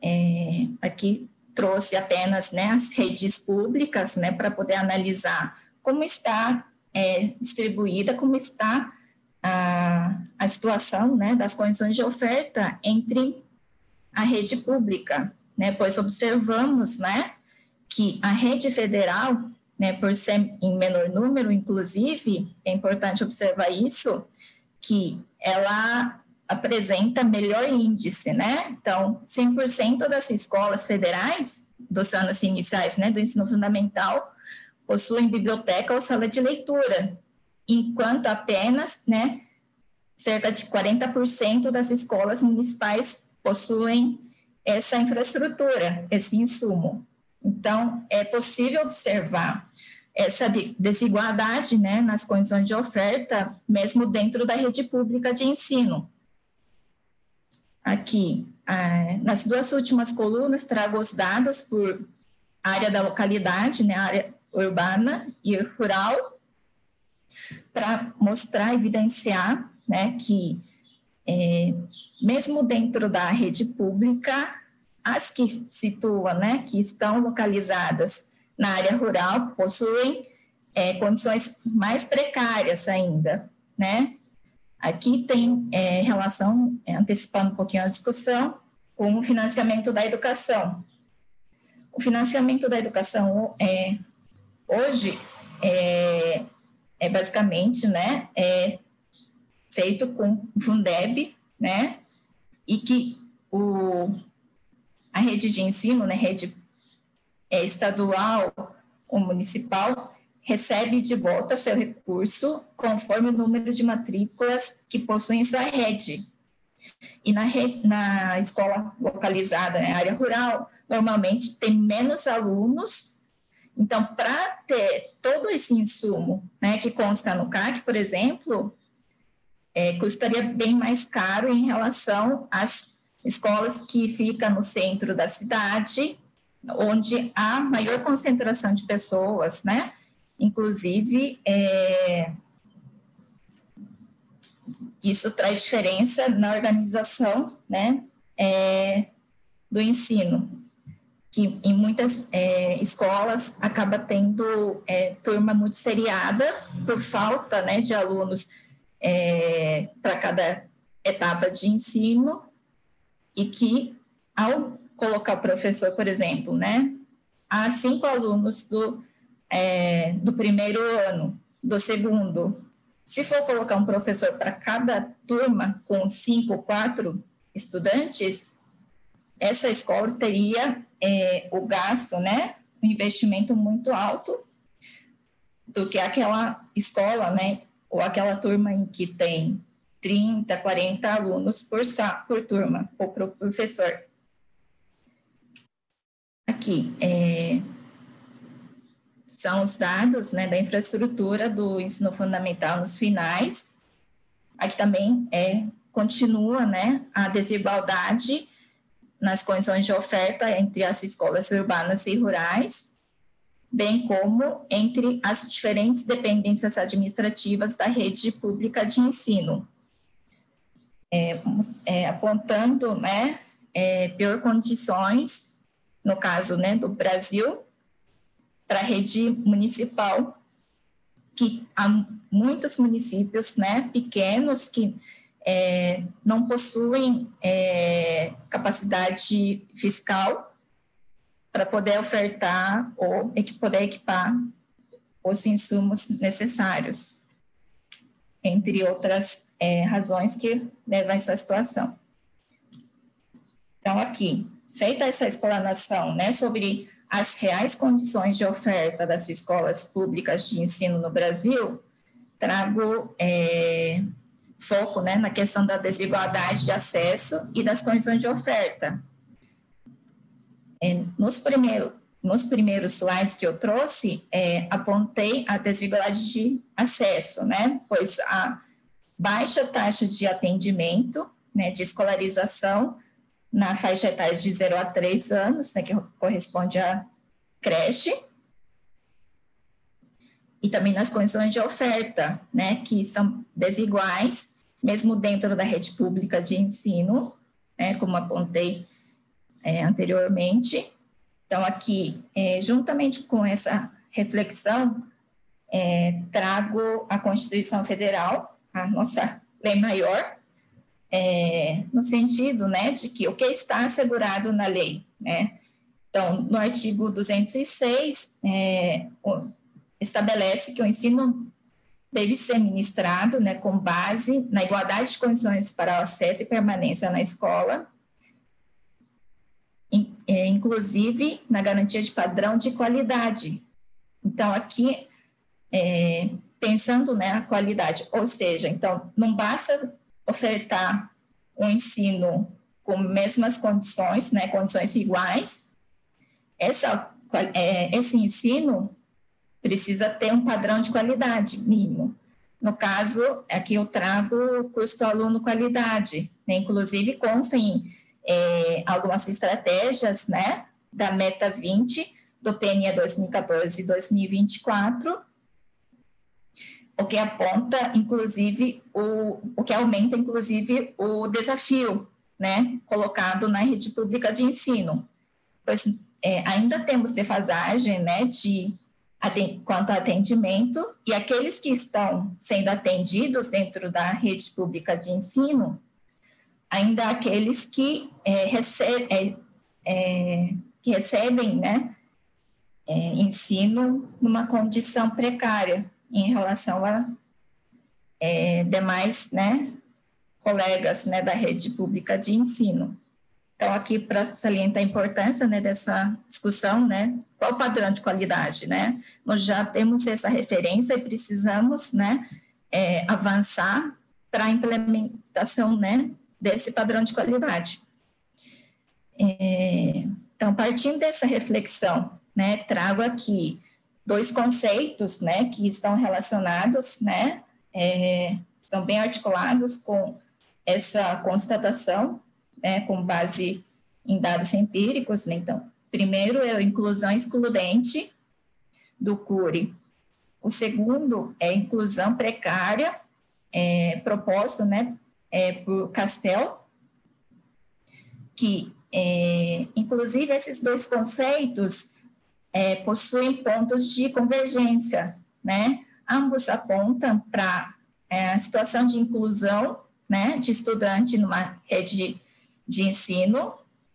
é, aqui trouxe apenas né, as redes públicas né, para poder analisar como está é, distribuída, como está a, a situação né, das condições de oferta entre a rede pública né, pois observamos, né, que a rede federal, né, por ser em menor número, inclusive, é importante observar isso, que ela apresenta melhor índice, né? Então, 100% das escolas federais dos anos iniciais, né, do ensino fundamental, possuem biblioteca ou sala de leitura, enquanto apenas, né, cerca de 40% das escolas municipais possuem essa infraestrutura, esse insumo. Então, é possível observar essa desigualdade né, nas condições de oferta, mesmo dentro da rede pública de ensino. Aqui, ah, nas duas últimas colunas, trago os dados por área da localidade, né, área urbana e rural, para mostrar, evidenciar né, que, é, mesmo dentro da rede pública, as que situam, né, que estão localizadas na área rural, possuem é, condições mais precárias ainda, né? Aqui tem é, relação, é, antecipando um pouquinho a discussão, com o financiamento da educação. O financiamento da educação é, hoje é, é basicamente, né, é feito com Fundeb, né, e que o, a rede de ensino, né, rede é, estadual ou municipal, recebe de volta seu recurso conforme o número de matrículas que possuem sua rede. E na, rede, na escola localizada na né, área rural, normalmente tem menos alunos. Então, para ter todo esse insumo né, que consta no CAC, por exemplo, é, custaria bem mais caro em relação às escolas que ficam no centro da cidade, onde há maior concentração de pessoas, né? Inclusive, é, isso traz diferença na organização, né? É, do ensino, que em muitas é, escolas acaba tendo é, turma muito seriada por falta, né, de alunos é, para cada etapa de ensino e que ao colocar o professor, por exemplo, né, há cinco alunos do, é, do primeiro ano, do segundo, se for colocar um professor para cada turma com cinco, quatro estudantes, essa escola teria é, o gasto, né, um investimento muito alto do que aquela escola, né, ou aquela turma em que tem 30, 40 alunos por, por turma, ou por professor. Aqui, é, são os dados né, da infraestrutura do ensino fundamental nos finais. Aqui também é, continua né, a desigualdade nas condições de oferta entre as escolas urbanas e rurais bem como entre as diferentes dependências administrativas da rede pública de ensino, é, é, apontando né, é, pior condições, no caso né, do Brasil, para a rede municipal, que há muitos municípios né, pequenos que é, não possuem é, capacidade fiscal para poder ofertar ou poder equipar os insumos necessários, entre outras é, razões que levam a essa situação. Então, aqui, feita essa explanação né, sobre as reais condições de oferta das escolas públicas de ensino no Brasil, trago é, foco né, na questão da desigualdade de acesso e das condições de oferta, é, nos, nos primeiros slides que eu trouxe, é, apontei a desigualdade de acesso, né? Pois a baixa taxa de atendimento, né, de escolarização na faixa etária de 0 a 3 anos, né, que corresponde à creche, e também nas condições de oferta, né, que são desiguais, mesmo dentro da rede pública de ensino, né, como apontei é, anteriormente. Então, aqui, é, juntamente com essa reflexão, é, trago a Constituição Federal, a nossa lei maior, é, no sentido, né, de que o que está assegurado na lei, né? Então, no artigo 206, é, estabelece que o ensino deve ser ministrado, né, com base na igualdade de condições para o acesso e permanência na escola, é, inclusive na garantia de padrão de qualidade. Então, aqui, é, pensando né, a qualidade, ou seja, então, não basta ofertar um ensino com mesmas condições, né, condições iguais, essa, é, esse ensino precisa ter um padrão de qualidade mínimo. No caso, aqui eu trago o custo aluno qualidade, né? inclusive constem é, algumas estratégias né, da Meta 20, do PNE 2014 e 2024, o que aponta, inclusive, o, o que aumenta, inclusive, o desafio né, colocado na rede pública de ensino. Pois é, ainda temos defasagem né, de, quanto ao atendimento, e aqueles que estão sendo atendidos dentro da rede pública de ensino, ainda aqueles que, é, recebe, é, é, que recebem né, é, ensino numa condição precária, em relação a é, demais né, colegas né, da rede pública de ensino. Então, aqui para salientar a importância né, dessa discussão, né, qual o padrão de qualidade, né? Nós já temos essa referência e precisamos, né, é, avançar para a implementação, né, desse padrão de qualidade. É, então, partindo dessa reflexão, né, trago aqui dois conceitos, né, que estão relacionados, né, é, estão bem articulados com essa constatação, né, com base em dados empíricos, né, então, primeiro é a inclusão excludente do CURI, o segundo é a inclusão precária, é, proposto, né, é, por Castel, que, é, inclusive, esses dois conceitos é, possuem pontos de convergência, né? Ambos apontam para é, a situação de inclusão, né, de estudante numa rede de ensino,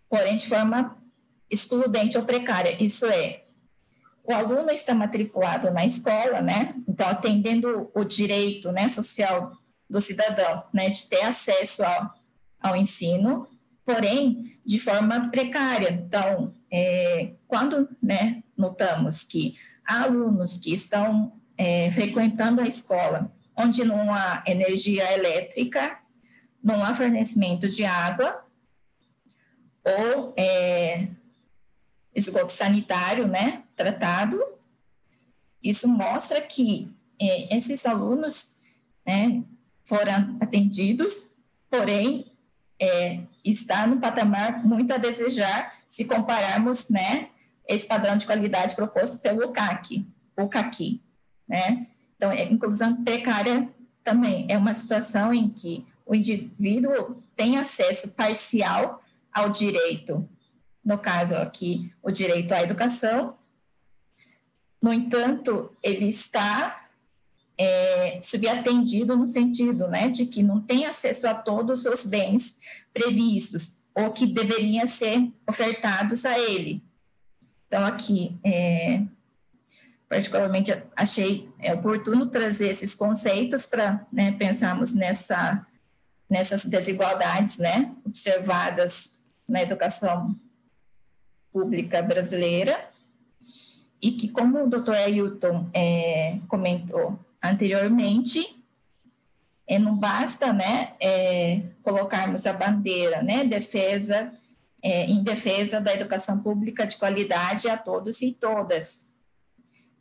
porém de forma excludente ou precária. Isso é, o aluno está matriculado na escola, né? Então atendendo o direito, né, social do cidadão, né, de ter acesso ao, ao ensino, porém de forma precária. Então, é, quando né, notamos que há alunos que estão é, frequentando a escola onde não há energia elétrica, não há fornecimento de água ou é, esgoto sanitário, né, tratado, isso mostra que é, esses alunos, né, foram atendidos, porém, é, está no patamar muito a desejar se compararmos, né, esse padrão de qualidade proposto pelo CAC, o CAQui, né? Então, a é, inclusão precária também é uma situação em que o indivíduo tem acesso parcial ao direito, no caso aqui, o direito à educação. No entanto, ele está é, subatendido no sentido, né, de que não tem acesso a todos os bens previstos ou que deveriam ser ofertados a ele. Então, aqui, é, particularmente, achei é, oportuno trazer esses conceitos para né, pensarmos nessa, nessas desigualdades né, observadas na educação pública brasileira e que, como o doutor Ailton é, comentou anteriormente, é, não basta né, é, colocarmos a bandeira, né, defesa é, em defesa da educação pública de qualidade a todos e todas.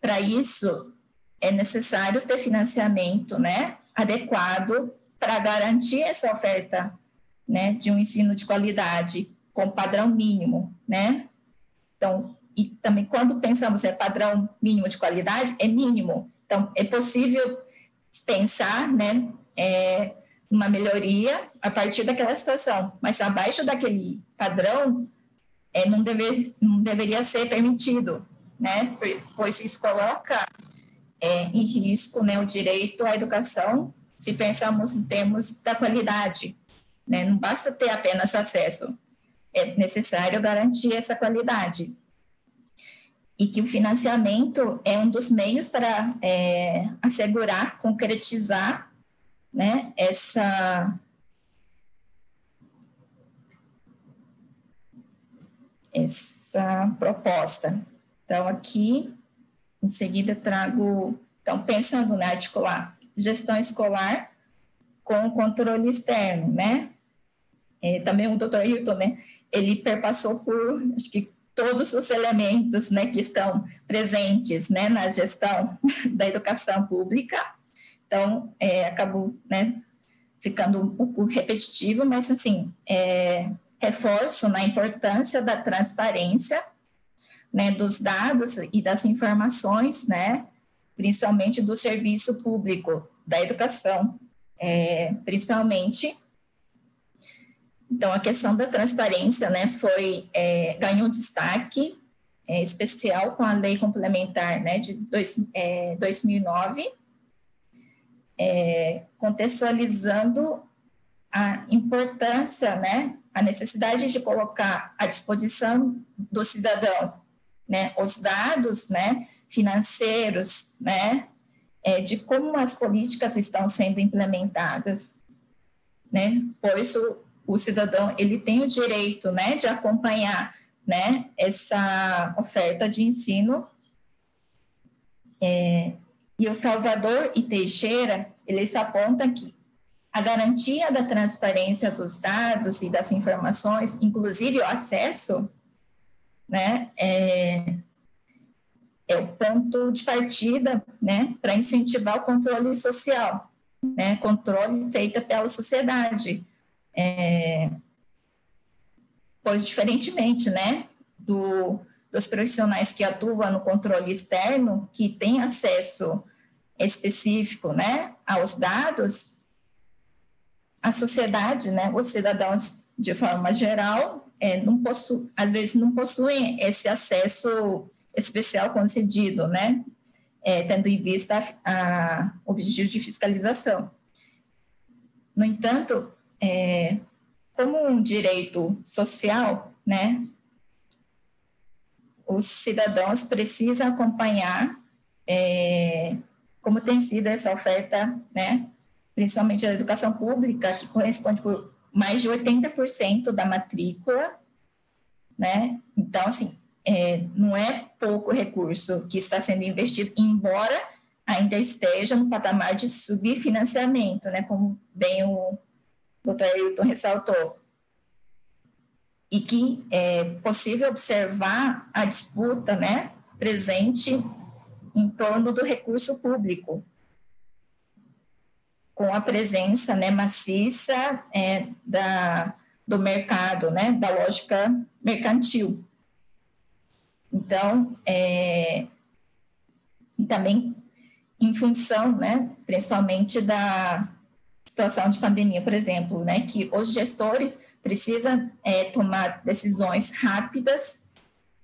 Para isso, é necessário ter financiamento né, adequado para garantir essa oferta né, de um ensino de qualidade com padrão mínimo, né? Então, e também quando pensamos em padrão mínimo de qualidade, é mínimo. Então, é possível pensar, né, é, uma melhoria a partir daquela situação, mas abaixo daquele padrão é, não, deve, não deveria ser permitido, né? Pois isso coloca é, em risco né, o direito à educação, se pensamos em termos da qualidade. né? Não basta ter apenas acesso, é necessário garantir essa qualidade. E que o financiamento é um dos meios para é, assegurar, concretizar né, essa, essa proposta. Então, aqui, em seguida, trago, então, pensando na articular gestão escolar com controle externo, né? É, também o doutor Hilton, né? Ele perpassou por, acho que, todos os elementos, né, que estão presentes, né, na gestão da educação pública. Então, é, acabou, né, ficando um pouco repetitivo, mas, assim, é, reforço na importância da transparência, né, dos dados e das informações, né, principalmente do serviço público, da educação, é, principalmente. Então, a questão da transparência, né, foi, é, ganhou destaque é, especial com a lei complementar, né, de dois, 2009, é, contextualizando a importância, né, a necessidade de colocar à disposição do cidadão, né, os dados, né, financeiros, né, é, de como as políticas estão sendo implementadas, né, pois o, o cidadão ele tem o direito, né, de acompanhar, né, essa oferta de ensino. É, e o Salvador e Teixeira eles apontam que a garantia da transparência dos dados e das informações, inclusive o acesso, né, é, é o ponto de partida, né, para incentivar o controle social, né, controle feito pela sociedade. É, pois, diferentemente, né, do, dos profissionais que atuam no controle externo, que têm acesso específico, né, aos dados, a sociedade, né, os cidadãos de forma geral, é, não possu, às vezes não possuem esse acesso especial concedido, né, é, tendo em vista a objetivo de fiscalização. No entanto, é, como um direito social, né, os cidadãos precisam acompanhar é, como tem sido essa oferta, né, principalmente da educação pública, que corresponde por mais de 80% da matrícula, né? Então, assim, é, não é pouco recurso que está sendo investido, embora ainda esteja no patamar de subfinanciamento, né? Como bem o doutor Ailton ressaltou. E que é possível observar a disputa, né? Presente em torno do recurso público, com a presença né, maciça é, da, do mercado, né, da lógica mercantil. Então, é, também em função, né, principalmente da situação de pandemia, por exemplo, né, que os gestores precisam é, tomar decisões rápidas,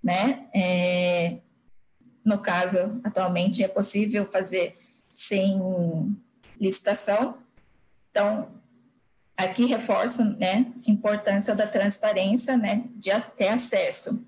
né, é, no caso, atualmente é possível fazer sem licitação. Então, aqui reforço, né, a importância da transparência, né, de ter acesso.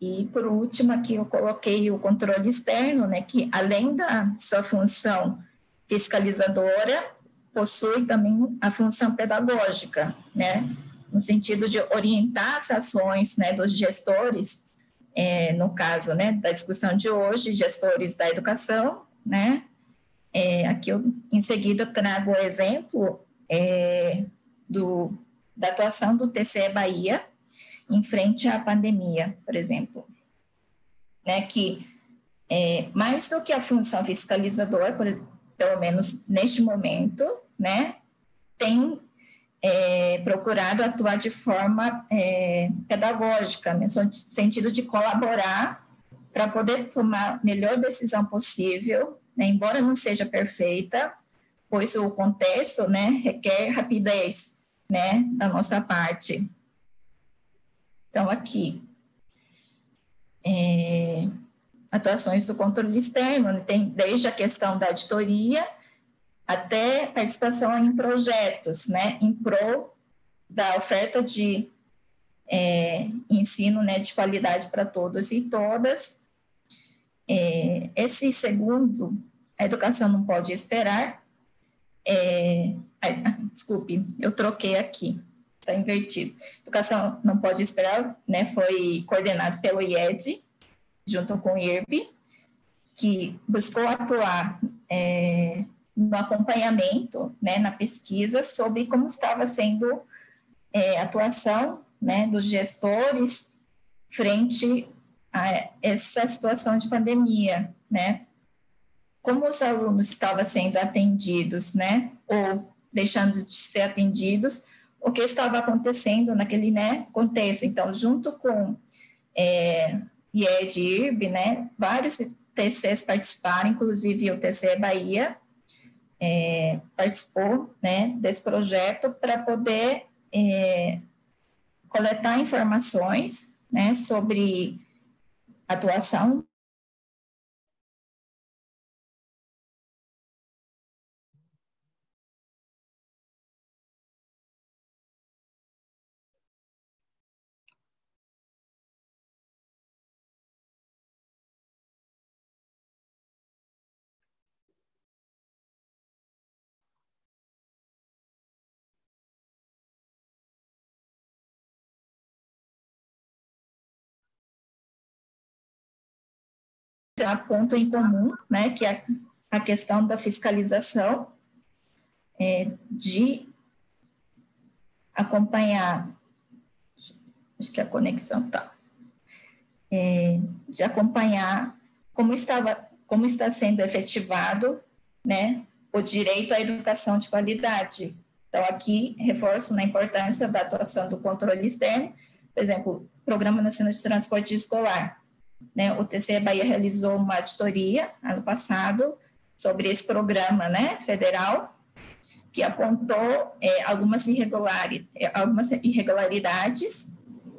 E, por último, aqui eu coloquei o controle externo, né, que além da sua função fiscalizadora, possui também a função pedagógica, né, no sentido de orientar as ações, né, dos gestores, é, no caso, né, da discussão de hoje, gestores da educação, né, é, aqui eu, em seguida, trago o exemplo é, do, da atuação do TCE Bahia em frente à pandemia, por exemplo. Né, que é, mais do que a função fiscalizadora, por, pelo menos neste momento, né, tem é, procurado atuar de forma é, pedagógica, no sentido de colaborar para poder tomar a melhor decisão possível né, embora não seja perfeita, pois o contexto né, requer rapidez né, da nossa parte. Então, aqui, é, atuações do controle externo, né, tem desde a questão da auditoria até participação em projetos, né, em pro da oferta de é, ensino né, de qualidade para todos e todas. É, esse segundo, a educação não pode esperar. É, desculpe, eu troquei aqui, está invertido. Educação não pode esperar, né, foi coordenado pelo IED, junto com o IRB, que buscou atuar é, no acompanhamento, né, na pesquisa sobre como estava sendo é, atuação né, dos gestores frente a essa situação de pandemia, né? Como os alunos estavam sendo atendidos, né, ou deixando de ser atendidos, o que estava acontecendo naquele né, contexto. Então, junto com é, IED IRB, né, vários TCs participaram, inclusive o TCE Bahia é, participou né, desse projeto para poder é, coletar informações né, sobre atuação há ponto em comum, né, que é a questão da fiscalização, é, de acompanhar, acho que a conexão está, é, de acompanhar como estava, como está sendo efetivado, né, o direito à educação de qualidade. Então, aqui reforço na importância da atuação do controle externo, por exemplo, Programa Nacional de Transporte Escolar, né, o TCE Bahia realizou uma auditoria ano passado sobre esse programa né, federal, que apontou é, algumas, irregulari, é, algumas irregularidades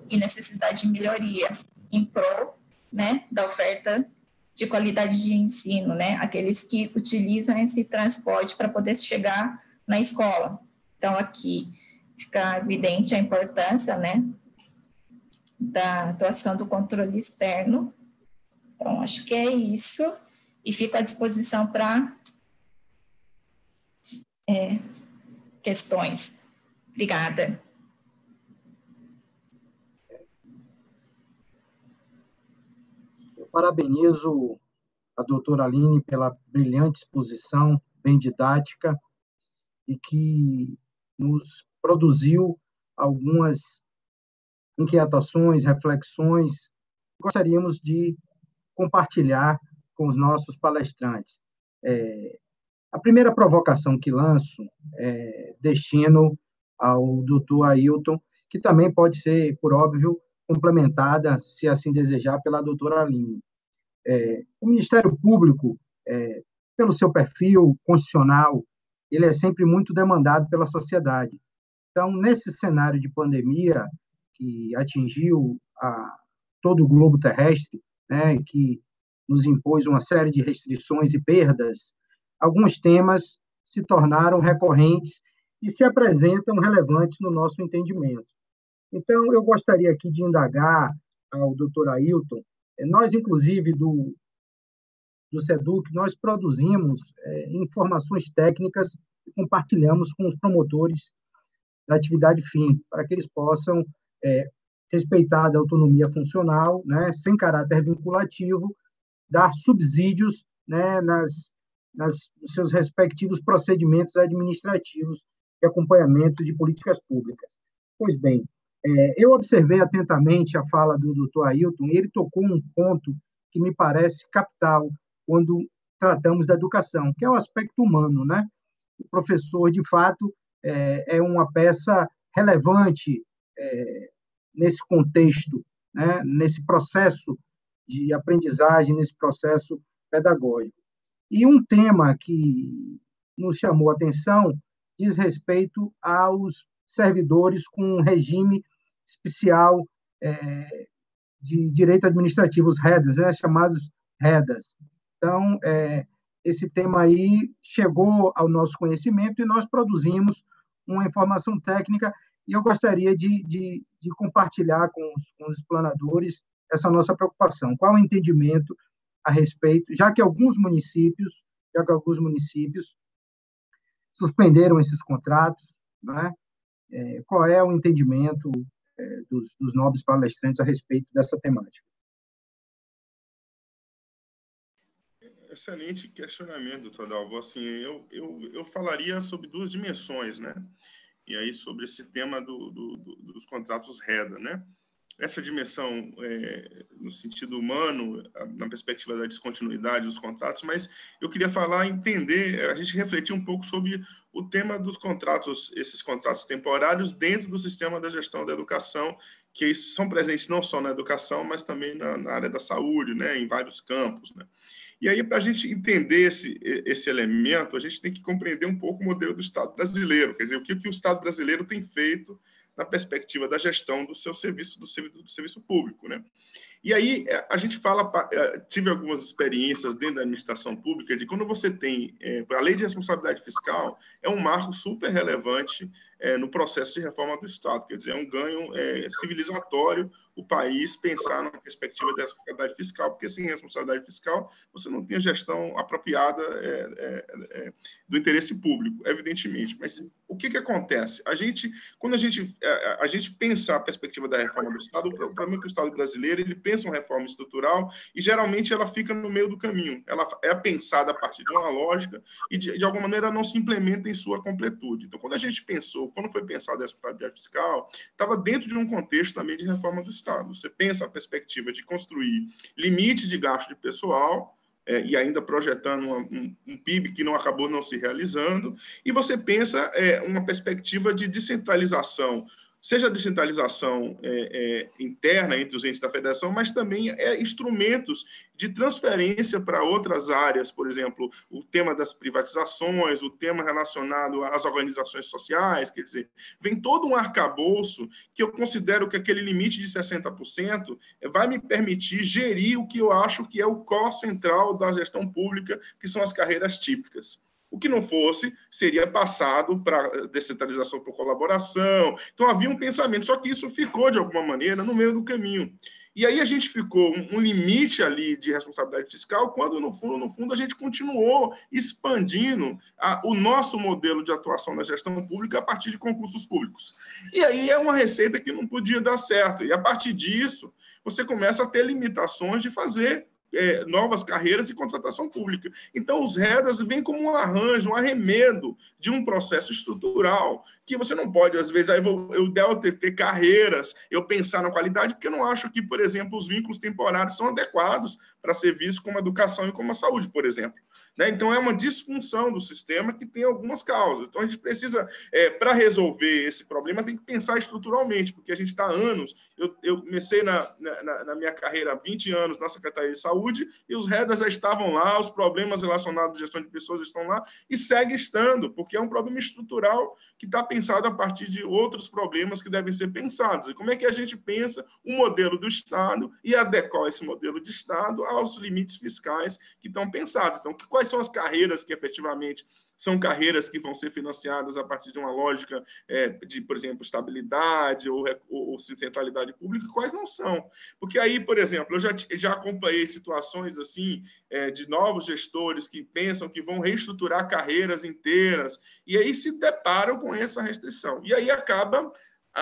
e necessidade de melhoria em prol né, da oferta de qualidade de ensino, né, aqueles que utilizam esse transporte para poder chegar na escola. Então, aqui fica evidente a importância né, da atuação do controle externo. Então, acho que é isso. E fico à disposição para é, questões. Obrigada. Eu parabenizo a doutora Aline pela brilhante exposição, bem didática, e que nos produziu algumas inquietações, reflexões, gostaríamos de compartilhar com os nossos palestrantes. É, a primeira provocação que lanço é destino ao doutor Ailton, que também pode ser, por óbvio, complementada, se assim desejar, pela doutora Aline. É, o Ministério Público, é, pelo seu perfil constitucional, ele é sempre muito demandado pela sociedade. Então, nesse cenário de pandemia, que atingiu a, todo o globo terrestre, né, que nos impôs uma série de restrições e perdas, alguns temas se tornaram recorrentes e se apresentam relevantes no nosso entendimento. Então, eu gostaria aqui de indagar ao doutor Ailton, eh, nós, inclusive, do, do SEDUC, nós produzimos é, informações técnicas e compartilhamos com os promotores da atividade FIM, para que eles possam é, respeitada a autonomia funcional, né, sem caráter vinculativo, dar subsídios né, nas, nas, seus respectivos procedimentos administrativos de acompanhamento de políticas públicas. Pois bem, é, eu observei atentamente a fala do doutor Ailton e ele tocou um ponto que me parece capital quando tratamos da educação, que é o aspecto humano, né? O professor, de fato, é, é uma peça relevante é, nesse contexto, né, nesse processo de aprendizagem, nesse processo pedagógico. E um tema que nos chamou a atenção diz respeito aos servidores com regime especial é, de direito administrativo, os REDAS, né, chamados REDAS. Então, é, esse tema aí chegou ao nosso conhecimento e nós produzimos uma informação técnica e eu gostaria de, de, de compartilhar com os, com os explanadores essa nossa preocupação. Qual o entendimento a respeito, já que alguns municípios, já que alguns municípios suspenderam esses contratos, né? É, qual é o entendimento é, dos, dos nobres palestrantes a respeito dessa temática? Excelente questionamento, doutor Dalvo. Assim, eu, eu, eu falaria sobre duas dimensões, né? E aí sobre esse tema do, do, do, dos contratos REDA, né? essa dimensão é, no sentido humano, na perspectiva da descontinuidade dos contratos, mas eu queria falar, entender, a gente refletir um pouco sobre o tema dos contratos, esses contratos temporários dentro do sistema da gestão da educação, que são presentes não só na educação, mas também na, na área da saúde, né, em vários campos. Né. E aí, para a gente entender esse, esse elemento, a gente tem que compreender um pouco o modelo do Estado brasileiro, quer dizer, o que, que o Estado brasileiro tem feito na perspectiva da gestão do seu serviço, do do serviço público, né? E aí é, a gente fala, é, tive algumas experiências dentro da administração pública de quando você tem é, a lei de responsabilidade fiscal é um marco super relevante é, no processo de reforma do Estado, quer dizer, é um ganho é, civilizatório o país pensar na perspectiva da responsabilidade fiscal, porque sem responsabilidade fiscal você não tem a gestão apropriada é, é, é, do interesse público, evidentemente. Mas o que, que acontece? A gente, quando a gente, a, a gente pensa a perspectiva da reforma do Estado, o problema é que o Estado brasileiro ele pensa uma reforma estrutural e geralmente ela fica no meio do caminho. Ela é pensada a partir de uma lógica e de, de alguma maneira não se implementa em sua completude. Então, quando a gente pensou, quando foi pensada a responsabilidade fiscal, estava dentro de um contexto também de reforma do Estado. Você pensa a perspectiva de construir limite de gasto de pessoal, é, e ainda projetando uma, um, um, PIB que não acabou não se realizando, e você pensa é, uma perspectiva de descentralização seja a descentralização é, é, interna entre os entes da federação, mas também é, instrumentos de transferência para outras áreas, por exemplo, o tema das privatizações, o tema relacionado às organizações sociais, quer dizer, vem todo um arcabouço que eu considero que aquele limite de 60% vai me permitir gerir o que eu acho que é o core central da gestão pública, que são as carreiras típicas. O que não fosse seria passado para descentralização por colaboração. Então havia um pensamento, só que isso ficou de alguma maneira no meio do caminho. E aí a gente ficou um limite ali de responsabilidade fiscal, quando no fundo, no fundo a gente continuou expandindo a, o nosso modelo de atuação na gestão pública a partir de concursos públicos. E aí é uma receita que não podia dar certo. E a partir disso, você começa a ter limitações de fazer é, novas carreiras e contratação pública. Então, os REDAS vêm como um arranjo, um arremedo de um processo estrutural, que você não pode, às vezes, aí eu, eu devo ter, ter carreiras, eu pensar na qualidade, porque eu não acho que, por exemplo, os vínculos temporários são adequados para ser vistos como a educação e como a saúde, por exemplo. Né? Então, é uma disfunção do sistema que tem algumas causas. Então, a gente precisa, é, para resolver esse problema, tem que pensar estruturalmente, porque a gente está anos. Eu, eu comecei na, na, na, minha carreira há 20 anos na Secretaria de Saúde e os REDAs já estavam lá, os problemas relacionados à gestão de pessoas estão lá e segue estando, porque é um problema estrutural que está pensado a partir de outros problemas que devem ser pensados. E como é que a gente pensa o modelo do Estado e adequar esse modelo de Estado aos limites fiscais que estão pensados? Então, quais são as carreiras que efetivamente são carreiras que vão ser financiadas a partir de uma lógica é, de, por exemplo, estabilidade ou, ou, centralidade pública, quais não são. Porque aí, por exemplo, eu já, já acompanhei situações assim é, de novos gestores que pensam que vão reestruturar carreiras inteiras e aí se deparam com essa restrição. E aí acaba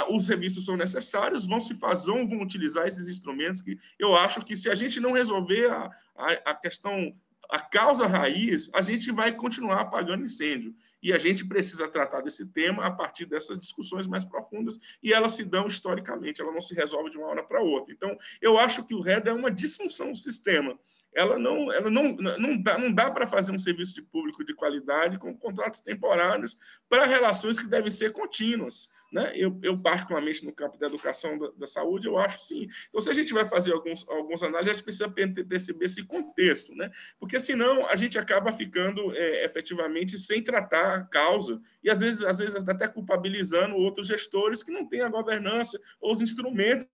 os serviços são necessários, vão se fazer, vão utilizar esses instrumentos que eu acho que se a gente não resolver a, a, a questão a causa raiz, a gente vai continuar apagando incêndio. E a gente precisa tratar desse tema a partir dessas discussões mais profundas, e elas se dão historicamente, ela não se resolve de uma hora para outra. Então, eu acho que o RED é uma disfunção do sistema. Ela não, ela não, não dá, não dá para fazer um serviço de público de qualidade com contratos temporários para relações que devem ser contínuas. Né? Eu, eu, particularmente, no campo da educação da, da, saúde, eu acho sim. Então, se a gente vai fazer alguns, alguns análises, a gente precisa perceber esse contexto, né? porque senão a gente acaba ficando é, efetivamente sem tratar a causa e, às vezes, às vezes até culpabilizando outros gestores que não têm a governança ou os instrumentos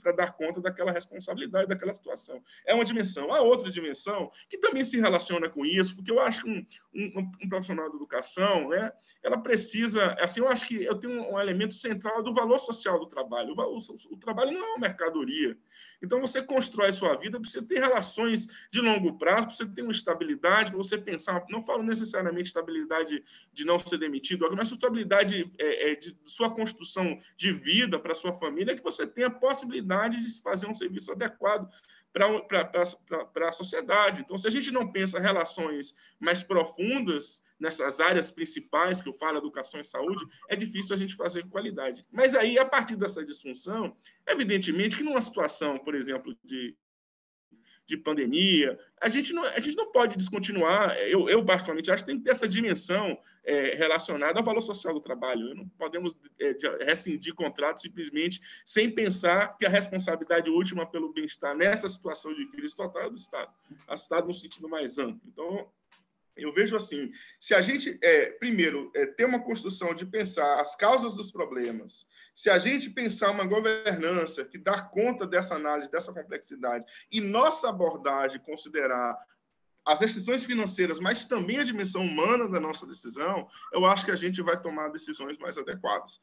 para dar conta daquela responsabilidade, daquela situação. É uma dimensão. A outra dimensão, que também se relaciona com isso, porque eu acho que um, um, um profissional de educação, né, ela precisa, assim, eu acho que eu tenho um elemento central do valor social do trabalho. O, o, o trabalho não é uma mercadoria. Então, você constrói sua vida, precisa ter relações de longo prazo, precisa ter uma estabilidade, para você pensar, não falo necessariamente estabilidade de não ser demitido, mas estabilidade é, é, de sua construção de vida para sua família, que você tenha a possibilidade de fazer um serviço adequado para a sociedade. Então, se a gente não pensa relações mais profundas nessas áreas principais que eu falo, educação e saúde, é difícil a gente fazer qualidade. Mas aí, a partir dessa disfunção, evidentemente que numa situação, por exemplo, de de pandemia. A gente não, a gente não pode descontinuar. Eu, eu particularmente, acho que tem que ter essa dimensão é, relacionada ao valor social do trabalho. Não podemos é, rescindir contrato simplesmente sem pensar que a responsabilidade última pelo bem-estar nessa situação de crise total é do Estado. O Estado no sentido mais amplo. Então, eu vejo assim, se a gente, é, primeiro, é, ter uma construção de pensar as causas dos problemas, se a gente pensar uma governança que dá conta dessa análise, dessa complexidade, e nossa abordagem considerar as restrições financeiras, mas também a dimensão humana da nossa decisão, eu acho que a gente vai tomar decisões mais adequadas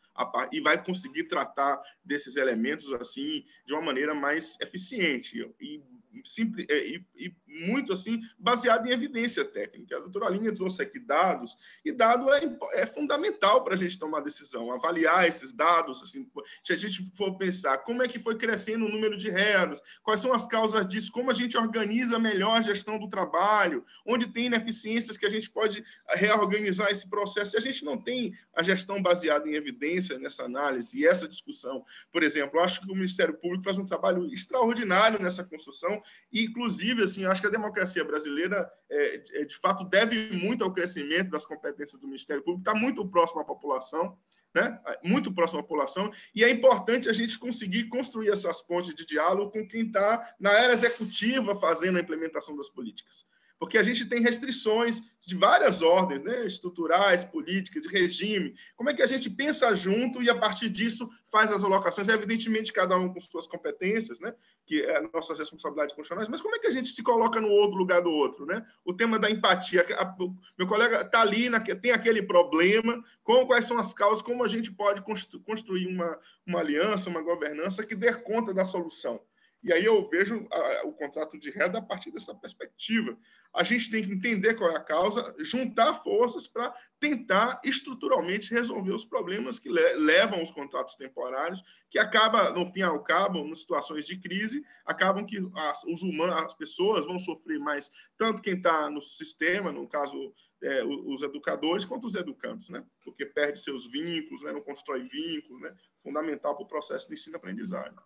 e vai conseguir tratar desses elementos assim de uma maneira mais eficiente e simples, é, e, e, muito assim baseado em evidência técnica. A doutora Aline trouxe aqui dados, e dado é, é fundamental para a gente tomar decisão, avaliar esses dados, assim, se a gente for pensar como é que foi crescendo o número de rendas, quais são as causas disso, como a gente organiza melhor a gestão do trabalho, onde tem ineficiências que a gente pode reorganizar esse processo. Se a gente não tem a gestão baseada em evidência nessa análise e essa discussão, por exemplo, eu acho que o Ministério Público faz um trabalho extraordinário nessa construção e, inclusive, assim, acho que a democracia brasileira, é, é, de fato, deve muito ao crescimento das competências do Ministério Público, está muito próximo à população, né? muito próximo à população, e é importante a gente conseguir construir essas pontes de diálogo com quem está na era executiva fazendo a implementação das políticas porque a gente tem restrições de várias ordens, né? estruturais, políticas, de regime. Como é que a gente pensa junto e, a partir disso, faz as alocações? Evidentemente, cada um com suas competências, né? que é a nossa responsabilidade constitucionais, mas como é que a gente se coloca no outro lugar do outro? Né? O tema da empatia. A, meu colega está ali, na, tem aquele problema, com quais são as causas, como a gente pode construir uma, uma aliança, uma governança que dê conta da solução. E aí eu vejo a, o contrato de renda a partir dessa perspectiva. A gente tem que entender qual é a causa, juntar forças para tentar estruturalmente resolver os problemas que le levam os contratos temporários, que acaba, no fim ao cabo, nas situações de crise, acabam que as, os humanos, as pessoas vão sofrer mais, tanto quem está no sistema, no caso é, os educadores quanto os educandos, né? Porque perde seus vínculos, né? não constrói vínculos, né? Fundamental para o processo de ensino-aprendizagem.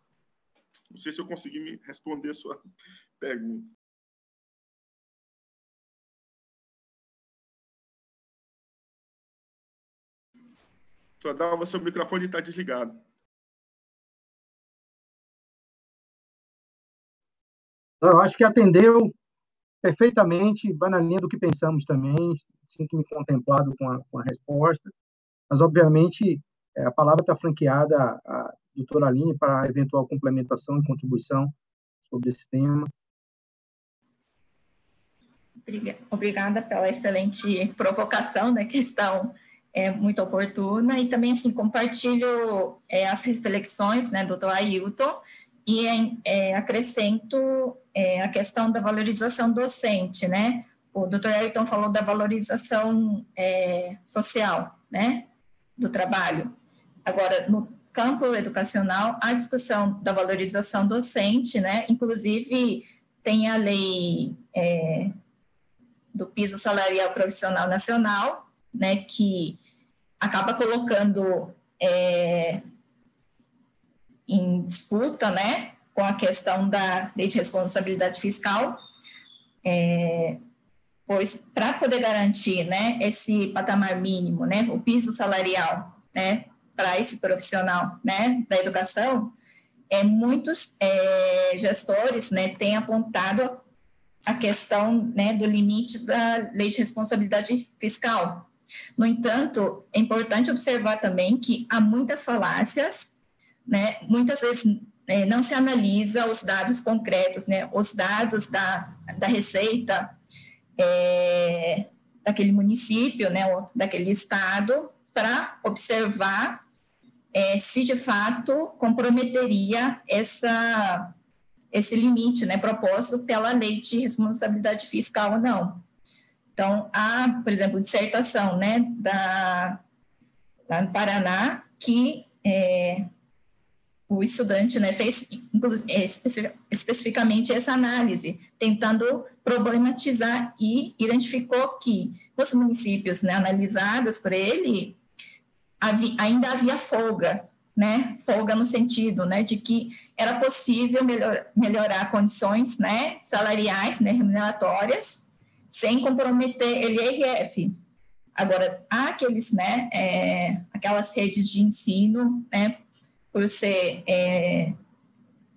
Não sei se eu consegui me responder a sua pergunta. Dalva, seu microfone está desligado. Eu acho que atendeu perfeitamente, vai na linha do que pensamos também, sinto-me contemplado com a, com a resposta, mas, obviamente, é, a palavra está franqueada a, doutora Aline, para eventual complementação e contribuição sobre esse tema. Obrigada pela excelente provocação, né, questão é muito oportuna, e também, assim, compartilho é, as reflexões, né, doutor Ailton, e é, acrescento é, a questão da valorização docente, né, o doutor Ailton falou da valorização é, social, né, do trabalho. Agora, no campo educacional, a discussão da valorização docente, né? Inclusive, tem a lei é, do piso salarial profissional nacional, né? Que acaba colocando é, em disputa, né? Com a questão da lei de responsabilidade fiscal, é, pois para poder garantir, né? Esse patamar mínimo, né? O piso salarial, né? Para esse profissional né, da educação, é, muitos é, gestores né, têm apontado a questão né, do limite da lei de responsabilidade fiscal. No entanto, é importante observar também que há muitas falácias, né, muitas vezes é, não se analisa os dados concretos, né, os dados da, da receita é, daquele município, né, daquele estado, para observar é, se de fato comprometeria essa, esse limite né, proposto pela lei de responsabilidade fiscal ou não. Então, há, por exemplo, dissertação né, da, lá no Paraná, que é, o estudante né, fez é, especificamente essa análise, tentando problematizar e identificou que os municípios né, analisados por ele havia, ainda havia folga, né, folga no sentido né, de que era possível melhor, melhorar condições né, salariais, né, remuneratórias, sem comprometer LRF. Agora, há aqueles, né, é, aquelas redes de ensino, né, por ser, é,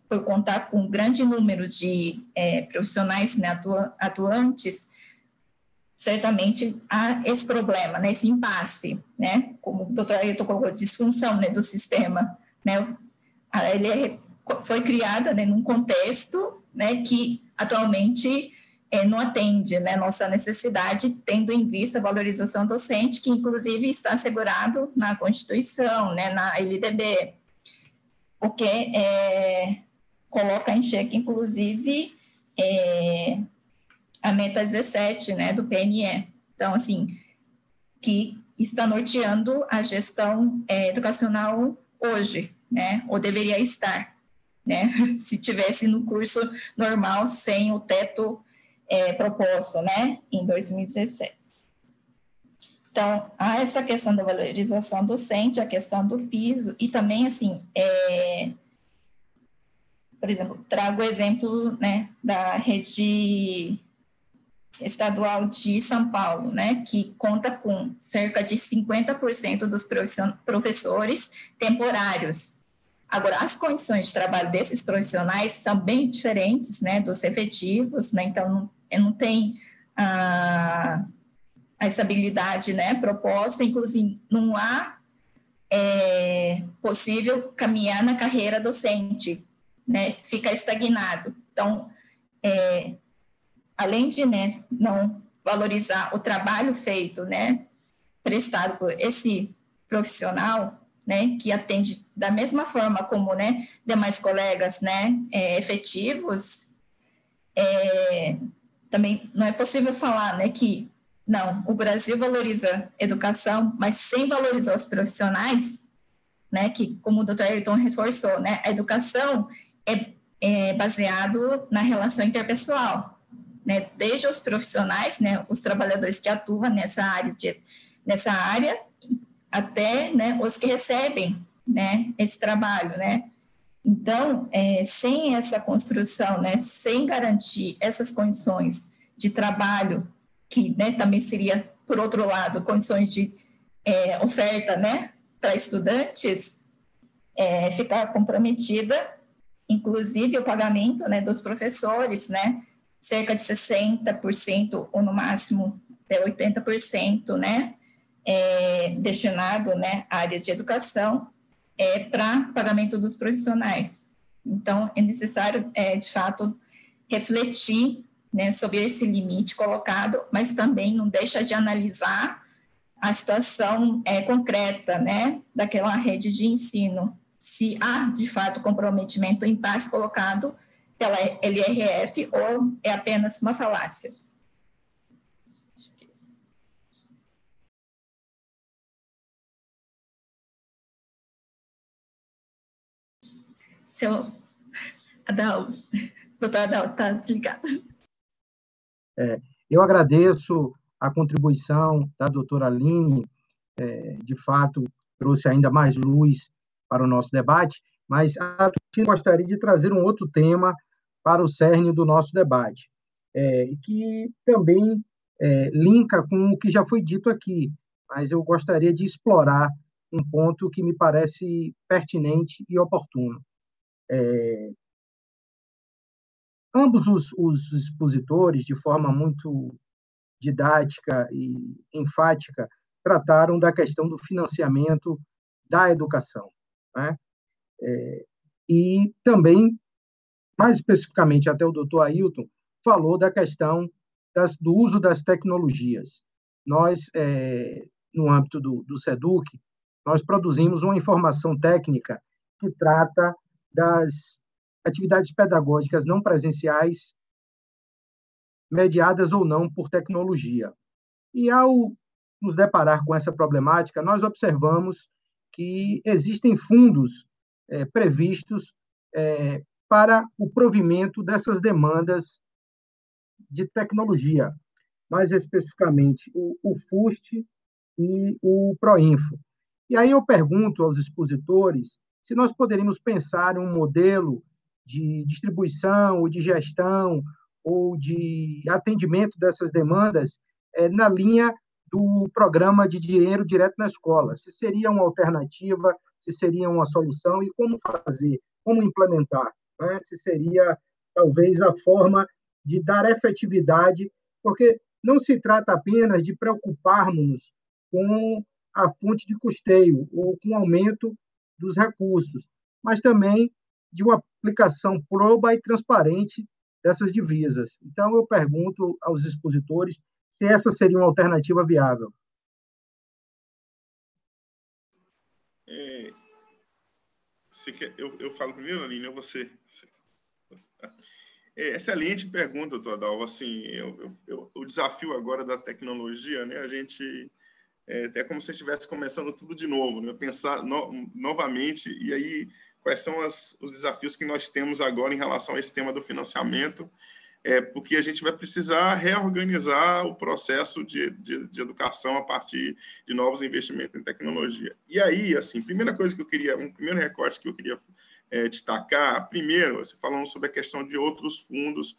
por contar com um grande número de é, profissionais né, atuantes, certamente há esse problema, né, esse impasse, né, como o doutor Ailton colocou, disfunção né, do sistema, né, ele é, foi criada né, num contexto né, que atualmente é, não atende né, nossa necessidade, tendo em vista a valorização docente, que inclusive está assegurado na Constituição, né, na LDB o que é, coloca em xeque, inclusive, é, a meta 17 né, do PNE. Então, assim, que está norteando a gestão é, educacional hoje, né, ou deveria estar, né, se tivesse no curso normal sem o teto é, proposto, né, em 2017. Então, há essa questão da valorização docente, a questão do piso, e também, assim, é, por exemplo, trago o exemplo né, da rede estadual de São Paulo, né, que conta com cerca de 50% dos professores temporários. Agora, as condições de trabalho desses profissionais são bem diferentes, né, dos efetivos, né, então não, não tem ah, a estabilidade né, proposta, inclusive não há é, possível caminhar na carreira docente, né, fica estagnado. Então, é, além de né, não valorizar o trabalho feito, né, prestado por esse profissional, né, que atende da mesma forma como, né, demais colegas, né, é, efetivos, é, também não é possível falar, né, que não, o Brasil valoriza educação, mas sem valorizar os profissionais, né, que, como o doutor Ayrton reforçou, né, a educação é, é baseado na relação interpessoal, né, desde os profissionais, né, os trabalhadores que atuam nessa área, de, nessa área até, né, os que recebem, né, esse trabalho, né, então, é, sem essa construção, né, sem garantir essas condições de trabalho que né, também seria, por outro lado, condições de é, oferta né, para estudantes, é, ficar comprometida, inclusive o pagamento né, dos professores, né, cerca de 60% ou no máximo até 80%, né, é, destinado né, à área de educação, é, para pagamento dos profissionais. Então, é necessário, é, de fato, refletir né, sobre esse limite colocado, mas também não deixa de analisar a situação é, concreta né, daquela rede de ensino, se há, de fato, comprometimento em paz colocado pela LRF ou é apenas uma falácia. Seu Adalvo, doutor Adalvo, está desligado. É, eu agradeço a contribuição da doutora Aline, é, de fato, trouxe ainda mais luz para o nosso debate, mas gostaria de trazer um outro tema para o cerne do nosso debate, é, que também é, linka com o que já foi dito aqui, mas eu gostaria de explorar um ponto que me parece pertinente e oportuno. É, ambos os, os expositores, de forma muito didática e enfática, trataram da questão do financiamento da educação. Né? É, e também, mais especificamente, até o doutor Ailton falou da questão das, do uso das tecnologias. Nós, é, no âmbito do, do SEDUC, nós produzimos uma informação técnica que trata das atividades pedagógicas não presenciais mediadas ou não por tecnologia. E ao nos deparar com essa problemática, nós observamos que existem fundos é, previstos é, para o provimento dessas demandas de tecnologia, mais especificamente o, o FUST e o PROINFO. E aí eu pergunto aos expositores se nós poderíamos pensar em um modelo de distribuição ou de gestão ou de atendimento dessas demandas é, na linha do programa de dinheiro direto na escola. Se seria uma alternativa, se seria uma solução e como fazer, como implementar. Se seria, talvez, a forma de dar efetividade, porque não se trata apenas de preocuparmos com a fonte de custeio ou com o aumento dos recursos, mas também de uma aplicação proba e transparente dessas divisas. Então, eu pergunto aos expositores se essa seria uma alternativa viável. É, quer, eu, eu falo primeiro, Aline, ou você? É, excelente pergunta, doutor Adalvo. Assim, eu, eu, o desafio agora da tecnologia, né? A gente é, é como se estivesse começando tudo de novo, né? Pensar no, novamente e aí quais são as, os desafios que nós temos agora em relação a esse tema do financiamento é, porque a gente vai precisar reorganizar o processo de, de, de, educação a partir de novos investimentos em tecnologia. E aí, assim, primeira coisa que eu queria, um primeiro recorte que eu queria é, destacar, primeiro, você falando sobre a questão de outros fundos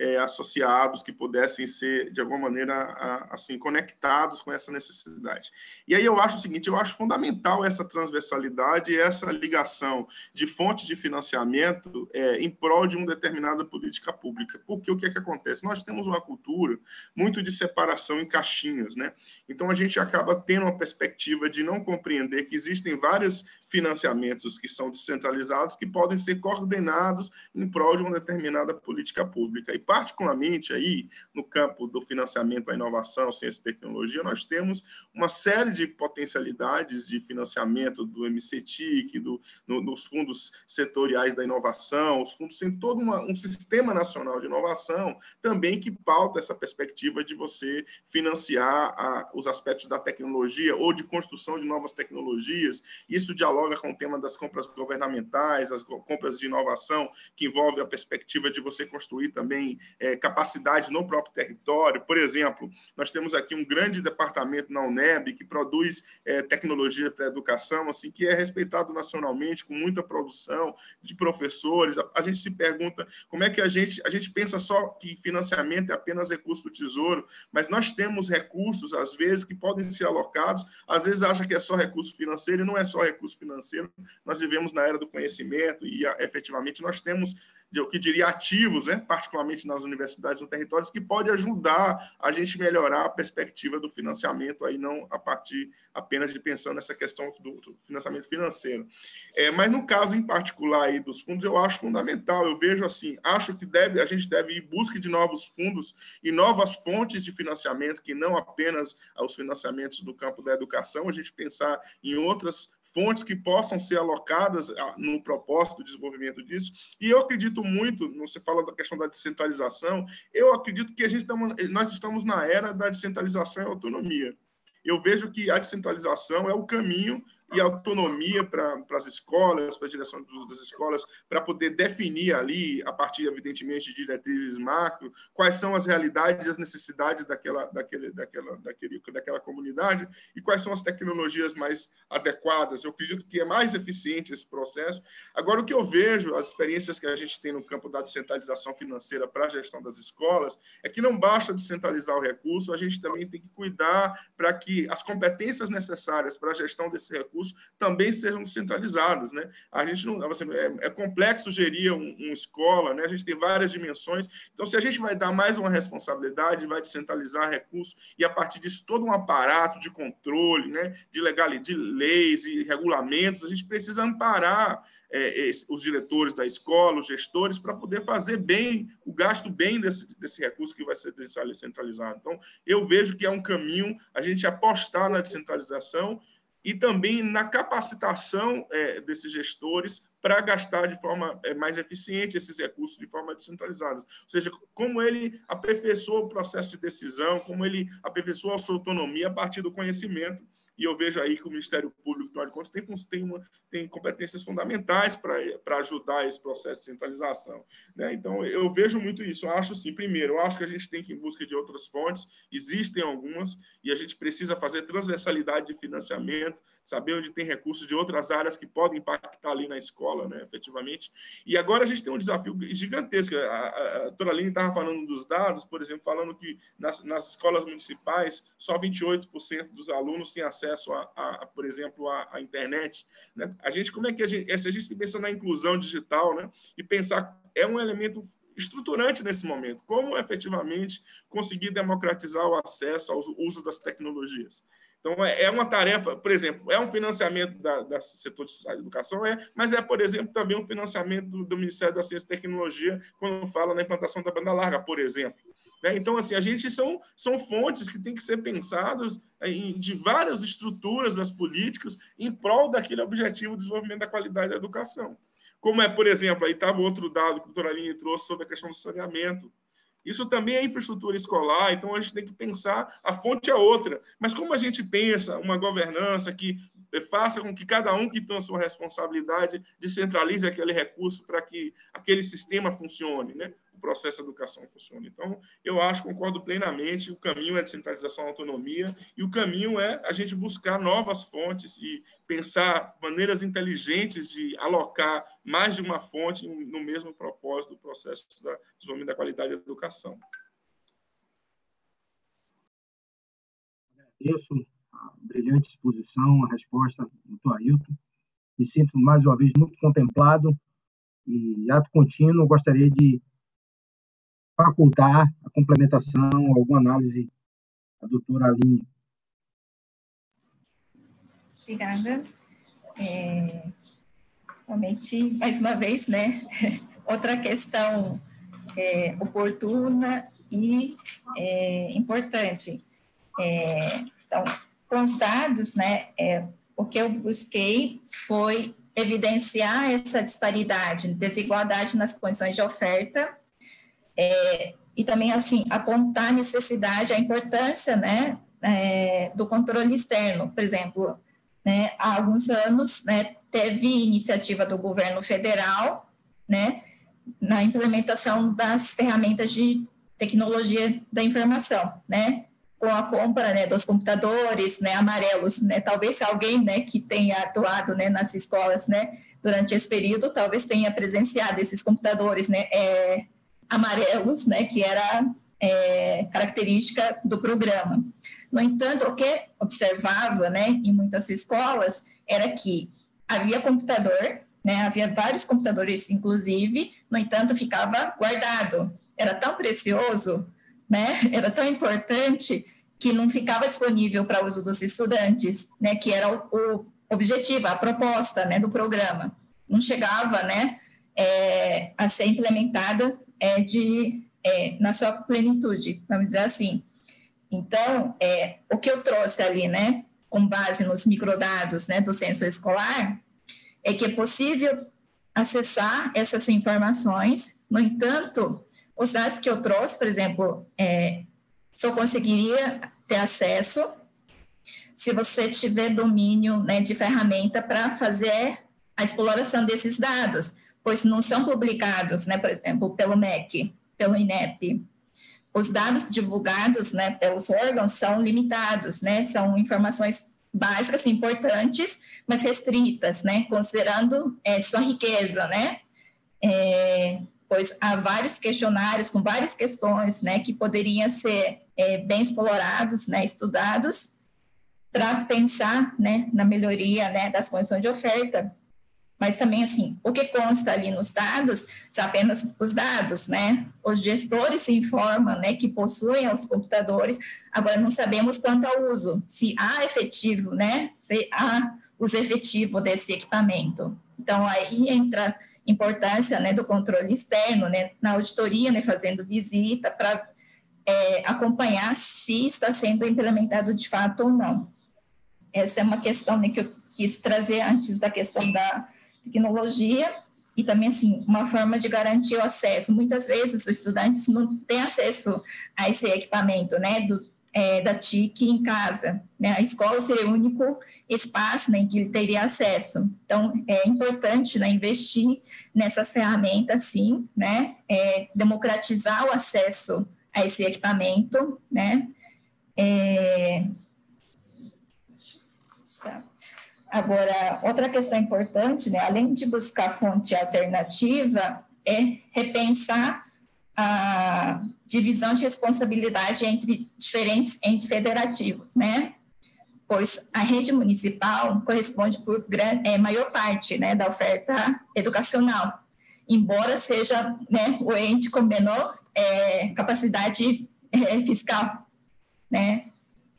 é, associados que pudessem ser, de alguma maneira, a, assim, conectados com essa necessidade. E aí eu acho o seguinte, eu acho fundamental essa transversalidade essa ligação de fontes de financiamento é, em prol de uma determinada política pública. Porque o que é que acontece? Nós temos uma cultura muito de separação em caixinhas, né? Então a gente acaba tendo uma perspectiva de não compreender que existem vários financiamentos que são descentralizados que podem ser coordenados em prol de uma determinada política pública. E particularmente aí no campo do financiamento à inovação, ciência e tecnologia, nós temos uma série de potencialidades de financiamento do MCTIC, do, no, dos fundos setoriais da inovação, os fundos têm todo uma, um sistema nacional de inovação também que pauta essa perspectiva de você financiar a, os aspectos da tecnologia ou de construção de novas tecnologias. Isso dialoga com o tema das compras governamentais, as compras de inovação, que envolve a perspectiva de você construir também é, capacidade no próprio território. Por exemplo, nós temos aqui um grande departamento na UNEB que produz é, tecnologia para educação, assim, que é respeitado nacionalmente, com muita produção de professores. A, a, gente se pergunta como é que a gente, a gente pensa só que financiamento é apenas recurso do tesouro, mas nós temos recursos, às vezes, que podem ser alocados, às vezes acha que é só recurso financeiro, e não é só recurso financeiro. Nós vivemos na era do conhecimento e, efetivamente, nós temos eu que diria ativos, né, particularmente nas universidades no territórios, que pode ajudar a gente melhorar a perspectiva do financiamento, aí não a partir apenas de pensando nessa questão do, financiamento financeiro. É, mas no caso em particular aí dos fundos, eu acho fundamental, eu vejo assim, acho que deve, a gente deve ir busca de novos fundos e novas fontes de financiamento, que não apenas os financiamentos do campo da educação, a gente pensar em outras fontes que possam ser alocadas ah, no propósito do desenvolvimento disso. E eu acredito muito, você fala da questão da descentralização, eu acredito que a gente estamos, nós estamos na era da descentralização e autonomia. Eu vejo que a descentralização é o caminho e autonomia para as escolas, para a direção das escolas, para poder definir ali, a partir, evidentemente, de diretrizes macro, quais são as realidades e as necessidades daquela, daquele, daquela, daquele, daquela comunidade e quais são as tecnologias mais adequadas. Eu acredito que é mais eficiente esse processo. Agora, o que eu vejo, as experiências que a gente tem no campo da descentralização financeira para a gestão das escolas, é que não basta descentralizar o recurso, a gente também tem que cuidar para que as competências necessárias para a gestão desse recurso recursos também sejam descentralizados. Né? A gente não, assim, é, é complexo gerir uma um escola, né? a gente tem várias dimensões. Então, se a gente vai dar mais uma responsabilidade, vai descentralizar recursos e, a partir disso, todo um aparato de controle, né? de legalidade, de leis e regulamentos, a gente precisa amparar é, os diretores da escola, os gestores, para poder fazer bem, o gasto bem desse, desse recurso que vai ser descentralizado. Então, eu vejo que é um caminho a gente apostar na descentralização e também na capacitação é, desses gestores para gastar de forma é, mais eficiente esses recursos de forma descentralizada. Ou seja, como ele aperfeiçoa o processo de decisão, como ele aperfeiçoa a sua autonomia a partir do conhecimento e eu vejo aí que o Ministério Público, afinal de contas, tem, tem, uma, tem competências fundamentais para ajudar esse processo de centralização. Né? Então, eu vejo muito isso. Eu acho, assim, primeiro, eu acho que a gente tem que ir em busca de outras fontes, existem algumas, e a gente precisa fazer transversalidade de financiamento, saber onde tem recursos de outras áreas que podem impactar ali na escola, né, efetivamente. E agora a gente tem um desafio gigantesco. A, a, a estava falando dos dados, por exemplo, falando que nas, nas escolas municipais, só 28% dos alunos têm acesso acesso a, a, por exemplo, à internet. Né? A gente, como é que a gente, se a gente pensa na inclusão digital, né? E pensar é um elemento estruturante nesse momento, como efetivamente conseguir democratizar o acesso ao uso das tecnologias. Então, é, é uma tarefa, por exemplo, é um financiamento da, da setor de educação, é, mas é, por exemplo, também um financiamento do, do Ministério da Ciência e Tecnologia, quando fala na implantação da banda larga, por exemplo. Né? Então, assim, a gente são, são fontes que têm que ser pensadas em, de várias estruturas das políticas em prol daquele objetivo de desenvolvimento da qualidade da educação. Como é, por exemplo, aí estava outro dado que o doutor Aline trouxe sobre a questão do saneamento. Isso também é infraestrutura escolar, então a gente tem que pensar, a fonte é outra. Mas como a gente pensa uma governança que faça com que cada um que tem a sua responsabilidade descentralize aquele recurso para que aquele sistema funcione, né? Processo de educação funciona. Então, eu acho, concordo plenamente, o caminho é descentralização da autonomia e o caminho é a gente buscar novas fontes e pensar maneiras inteligentes de alocar mais de uma fonte no mesmo propósito do processo de desenvolvimento da qualidade da educação. Agradeço a brilhante exposição, a resposta do Ailton. Me sinto, mais uma vez, muito contemplado e, ato contínuo, gostaria de facultar a complementação, alguma análise da doutora Aline. Obrigada. É, realmente, mais uma vez, né, outra questão é, oportuna e é, importante. É, então, com os dados, né, é, o que eu busquei foi evidenciar essa disparidade, desigualdade nas condições de oferta é, e também, assim, apontar a necessidade, a importância, né, é, do controle externo. Por exemplo, né, há alguns anos, né, teve iniciativa do governo federal, né, na implementação das ferramentas de tecnologia da informação, né, com a compra, né, dos computadores, né, amarelos, né, talvez alguém, né, que tenha atuado, né, nas escolas, né, durante esse período, talvez tenha presenciado esses computadores, né, é, amarelos, né, que era é, característica do programa. No entanto, o que observava, né, em muitas escolas, era que havia computador, né, havia vários computadores, inclusive, no entanto, ficava guardado. Era tão precioso, né, era tão importante que não ficava disponível para uso dos estudantes, né, que era o, o objetivo, a proposta, né, do programa. Não chegava, né, é, a ser implementada é, de, é, na sua plenitude, vamos dizer assim. Então, é, o que eu trouxe ali, né, com base nos microdados né, do censo escolar, é que é possível acessar essas informações, no entanto, os dados que eu trouxe, por exemplo, é, só conseguiria ter acesso se você tiver domínio né, de ferramenta para fazer a exploração desses dados pois não são publicados, né, por exemplo, pelo MEC, pelo INEP. Os dados divulgados, né, pelos órgãos são limitados, né, são informações básicas, importantes, mas restritas, né, considerando é, sua riqueza, né, é, pois há vários questionários com várias questões, né, que poderiam ser é, bem explorados, né, estudados, para pensar, né, na melhoria, né, das condições de oferta mas também, assim, o que consta ali nos dados são apenas os dados, né? Os gestores se informam, né, que possuem os computadores, agora não sabemos quanto ao uso, se há efetivo, né? Se há uso efetivo desse equipamento, Então, aí entra importância né, do controle externo, né, na auditoria, né, fazendo visita para é, acompanhar se está sendo implementado de fato ou não. Essa é uma questão né, que eu quis trazer antes da questão da tecnologia e também assim uma forma de garantir o acesso. Muitas vezes os estudantes não têm acesso a esse equipamento, né, do, é, da TIC em casa. Né? A escola seria o único espaço né, em que ele teria acesso. Então, é importante né, investir nessas ferramentas, sim, né? É, democratizar o acesso a esse equipamento, né? É... Tá. Agora, outra questão importante, né, além de buscar fonte alternativa, é repensar a divisão de responsabilidade entre diferentes entes federativos, né? Pois a rede municipal corresponde por grande, é, maior parte né, da oferta educacional, embora seja né, o ente com menor é, capacidade é, fiscal, né?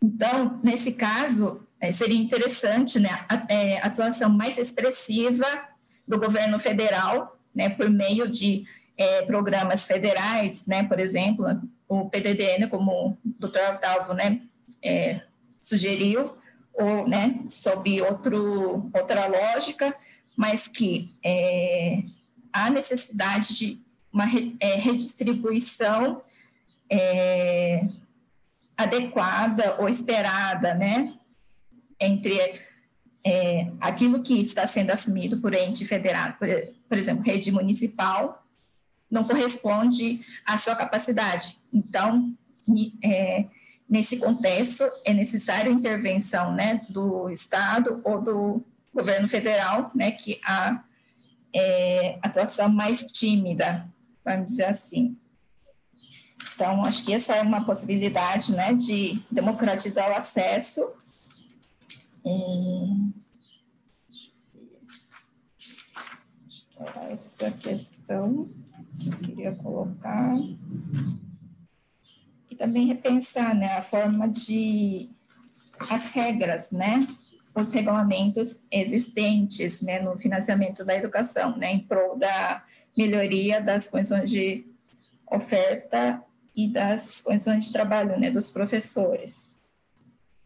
Então, nesse caso, é, seria interessante né, a, é, atuação mais expressiva do governo federal, né, por meio de é, programas federais, né, por exemplo, o PDDN, como o doutor Otávio né, é, sugeriu, ou né, sob outro, outra lógica, mas que é, há necessidade de uma é, redistribuição adequada ou esperada, né, entre é, aquilo que está sendo assumido por ente federado, por, por exemplo, rede municipal, não corresponde à sua capacidade. Então, é, nesse contexto, é necessário intervenção né, do Estado ou do governo federal, né, que a é, atuação mais tímida, vamos dizer assim. Então, acho que essa é uma possibilidade né, de democratizar o acesso essa questão que eu queria colocar. E também repensar né, a forma de as regras, né, os regulamentos existentes né, no financiamento da educação, né, em prol da melhoria das condições de oferta e das condições de trabalho né, dos professores.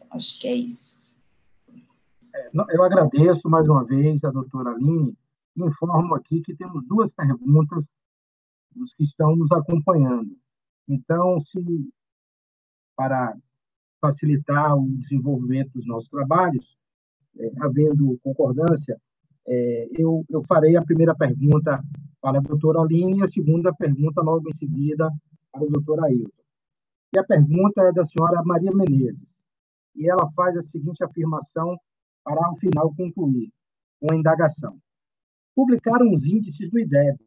Acho que é isso. Eu agradeço mais uma vez a doutora Aline e informo aqui que temos duas perguntas dos que estão nos acompanhando. Então, se para facilitar o desenvolvimento dos nossos trabalhos, é, havendo concordância, é, eu, eu farei a primeira pergunta para a doutora Aline e a segunda pergunta logo em seguida para o doutor Ailton. E a pergunta é da senhora Maria Menezes, e ela faz a seguinte afirmação para, ao final, concluir com a indagação. Publicaram os índices do IDEB,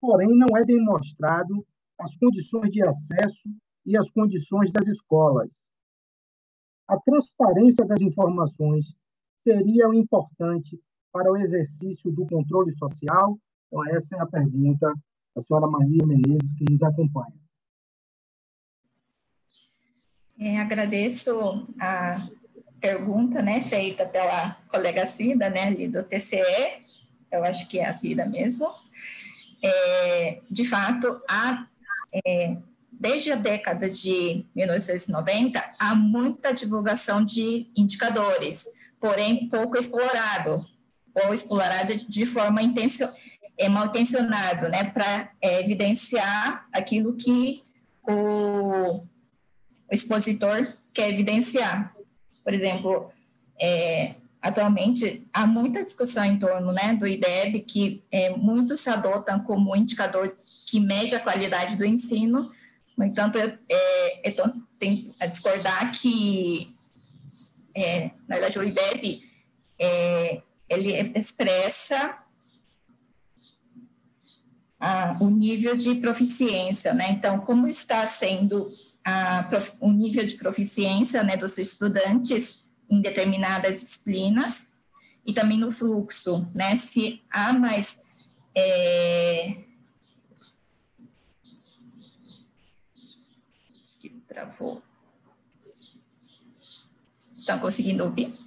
porém não é demonstrado as condições de acesso e as condições das escolas. A transparência das informações seria importante para o exercício do controle social? Então, essa é a pergunta da senhora Maria Menezes, que nos acompanha. É, agradeço a pergunta, né, feita pela colega Cida, né, ali do TCE, eu acho que é a Cida mesmo. É, de fato, há, é, desde a década de 1990, há muita divulgação de indicadores, porém pouco explorado, ou explorado de forma intencio, é, mal intencionado, né, para é, evidenciar aquilo que o, o expositor quer evidenciar. Por exemplo, é, atualmente há muita discussão em torno né, do IDEB, que é, muitos adotam como indicador que mede a qualidade do ensino, no entanto, é, é, tem a discordar que, é, na verdade, o IDEB é, ele expressa a, o nível de proficiência, né? Então, como está sendo a, o nível de proficiência né, dos estudantes em determinadas disciplinas e também no fluxo, né? Se há mais é... Acho que travou. Estão conseguindo ouvir?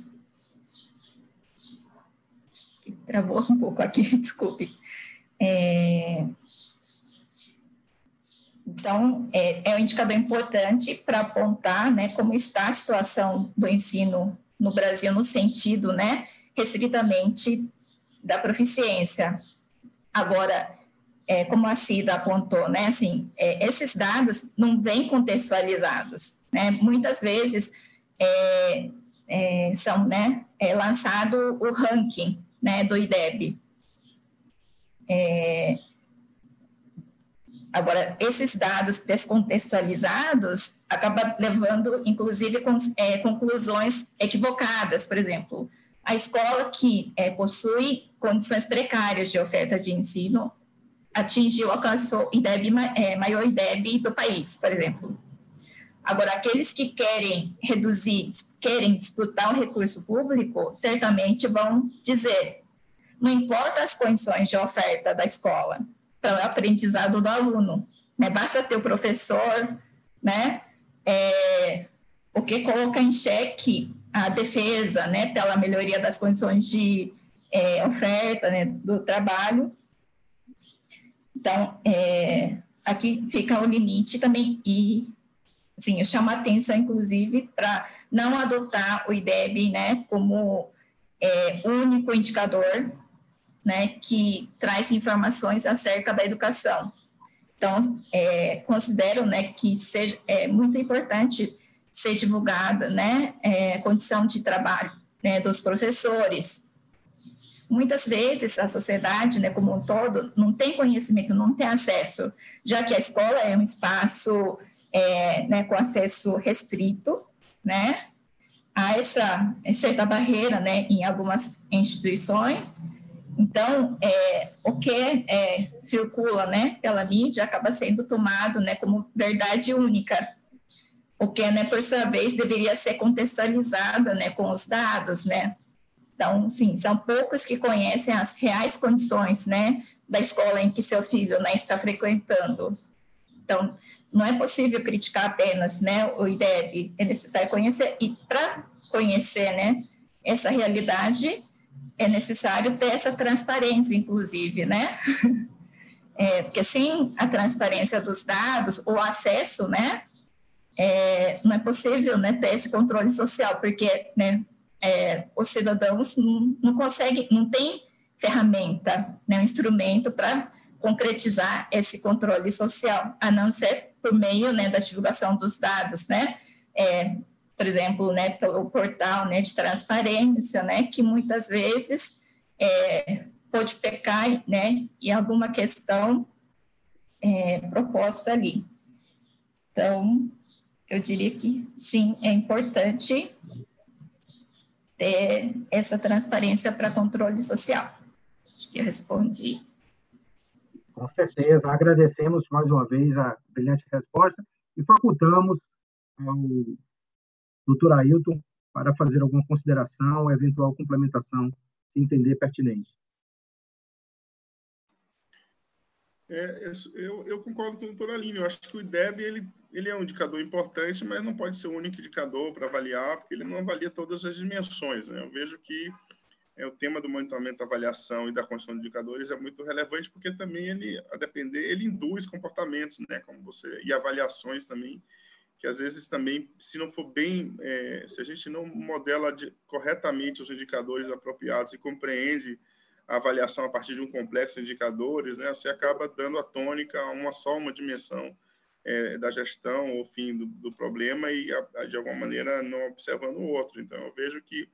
travou um pouco aqui, desculpe. É, então, é, é um indicador importante para apontar né, como está a situação do ensino no Brasil no sentido, né, restritamente da proficiência. Agora, é, como a Cida apontou, né, assim, é, esses dados não vêm contextualizados, né, muitas vezes é, é são, né, é lançado o ranking, né, do IDEB. Agora, esses dados descontextualizados acabam levando, inclusive, é, conclusões equivocadas, por exemplo, a escola que é, possui condições precárias de oferta de ensino atingiu, alcançou IDEB, é, maior IDEB do país, por exemplo. Agora, aqueles que querem reduzir, querem disputar o recurso público, certamente vão dizer, não importa as condições de oferta da escola para o aprendizado do aluno, né? basta ter o professor, né? É, o que coloca em xeque a defesa, né, pela melhoria das condições de é, oferta né, do trabalho, então, é, aqui fica o limite também. E, assim, eu chamo a atenção, inclusive, para não adotar o IDEB, né, como é, único indicador, né, que traz informações acerca da educação. Então, é, considero, né, que seja é muito importante ser divulgada, né, é, condição de trabalho né, dos professores, muitas vezes a sociedade, né, como um todo, não tem conhecimento, não tem acesso, já que a escola é um espaço é, né, com acesso restrito, né, há essa certa barreira, né, em algumas instituições. Então, é, o que é, circula, né, pela mídia acaba sendo tomado, né, como verdade única, o que, né, por sua vez, deveria ser contextualizado, né, com os dados, né, então, sim, são poucos que conhecem as reais condições, né, da escola em que seu filho, né, está frequentando. Então, não é possível criticar apenas, né, o IDEB, é necessário conhecer, e para conhecer, né, essa realidade, é necessário ter essa transparência, inclusive, né, é, porque sem a transparência dos dados, o acesso, né, é, não é possível, né, ter esse controle social, porque, né, é, os cidadãos não, não conseguem, não tem ferramenta, né, um instrumento para concretizar esse controle social, a não ser por meio né, da divulgação dos dados, né, é, por exemplo, né, pelo portal né, de transparência, né, que muitas vezes é, pode pecar né, em alguma questão é, proposta ali. Então, eu diria que sim, é importante ter essa transparência para controle social. Acho que eu respondi. Com certeza. Agradecemos mais uma vez a brilhante resposta e facultamos ao doutor Ailton para fazer alguma consideração, eventual complementação, se entender pertinente. É, eu, eu, concordo com o doutor Aline. Eu acho que o IDEB ele, ele é um indicador importante, mas não pode ser o único indicador para avaliar, porque ele não avalia todas as dimensões. Né? Eu vejo que é, o tema do monitoramento, avaliação e da construção de indicadores é muito relevante, porque também ele, a depender, ele induz comportamentos, né? Como você e avaliações também, que às vezes também, se não for bem, é, se a gente não modela de, corretamente os indicadores apropriados e compreende a avaliação a partir de um complexo de indicadores, né, você acaba dando a tônica a uma só uma dimensão é, da gestão ou fim do, do problema e, a, de alguma maneira, não observando o outro. Então, eu vejo que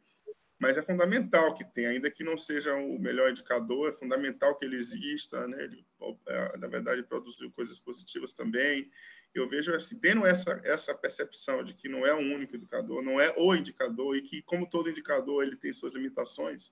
mas é fundamental que tenha, ainda que não seja o melhor indicador, é fundamental que ele exista, né? Ele, é, na verdade, produziu coisas positivas também. Eu vejo assim, tendo essa essa percepção de que não é um único indicador, não é o indicador e que, como todo indicador, ele tem suas limitações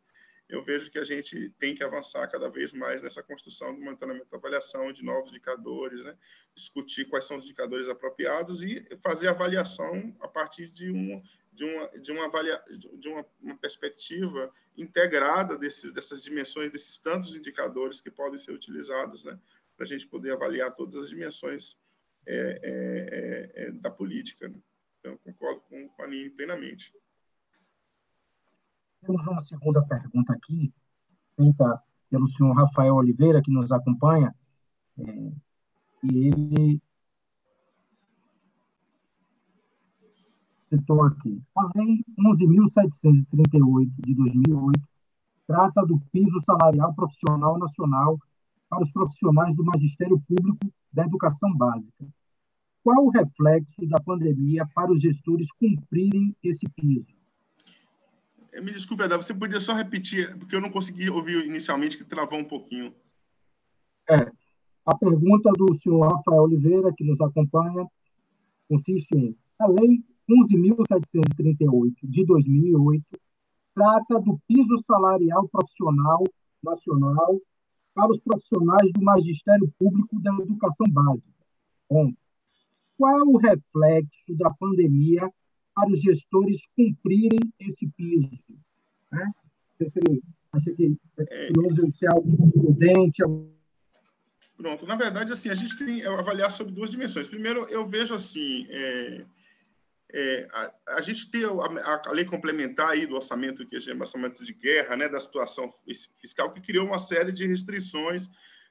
eu vejo que a gente tem que avançar cada vez mais nessa construção do monitoramento e avaliação de novos indicadores, né? discutir quais são os indicadores apropriados e fazer avaliação a partir de, um, de, uma, de, uma, avalia, de uma, uma perspectiva integrada desses, dessas dimensões, desses tantos indicadores que podem ser utilizados, né? para a gente poder avaliar todas as dimensões é, é, é, é da política. Né? Então, concordo com, a Nini plenamente. Temos uma segunda pergunta aqui, feita pelo senhor Rafael Oliveira, que nos acompanha, é, e ele citou aqui. A Lei 11.738 de 2008 trata do piso salarial profissional nacional para os profissionais do magistério público da educação básica. Qual o reflexo da pandemia para os gestores cumprirem esse piso? Eh, me desculpe, Adão, você podia só repetir, porque eu não consegui ouvir inicialmente, que travou um pouquinho. É, a pergunta do senhor Rafael Oliveira, que nos acompanha, consiste em: a Lei 11.738 de 2008 trata do piso salarial profissional nacional para os profissionais do magistério público da educação básica. Bom, qual é o reflexo da pandemia para os gestores cumprirem esse piso? Né? Você acha que é é algo prudente? Pronto, na verdade, assim, a gente tem que avaliar sobre duas dimensões. Primeiro, eu vejo assim, é, é, a, a, gente tem a, a, lei complementar aí do orçamento que chama orçamento de guerra, né, da situação fiscal, que criou uma série de restrições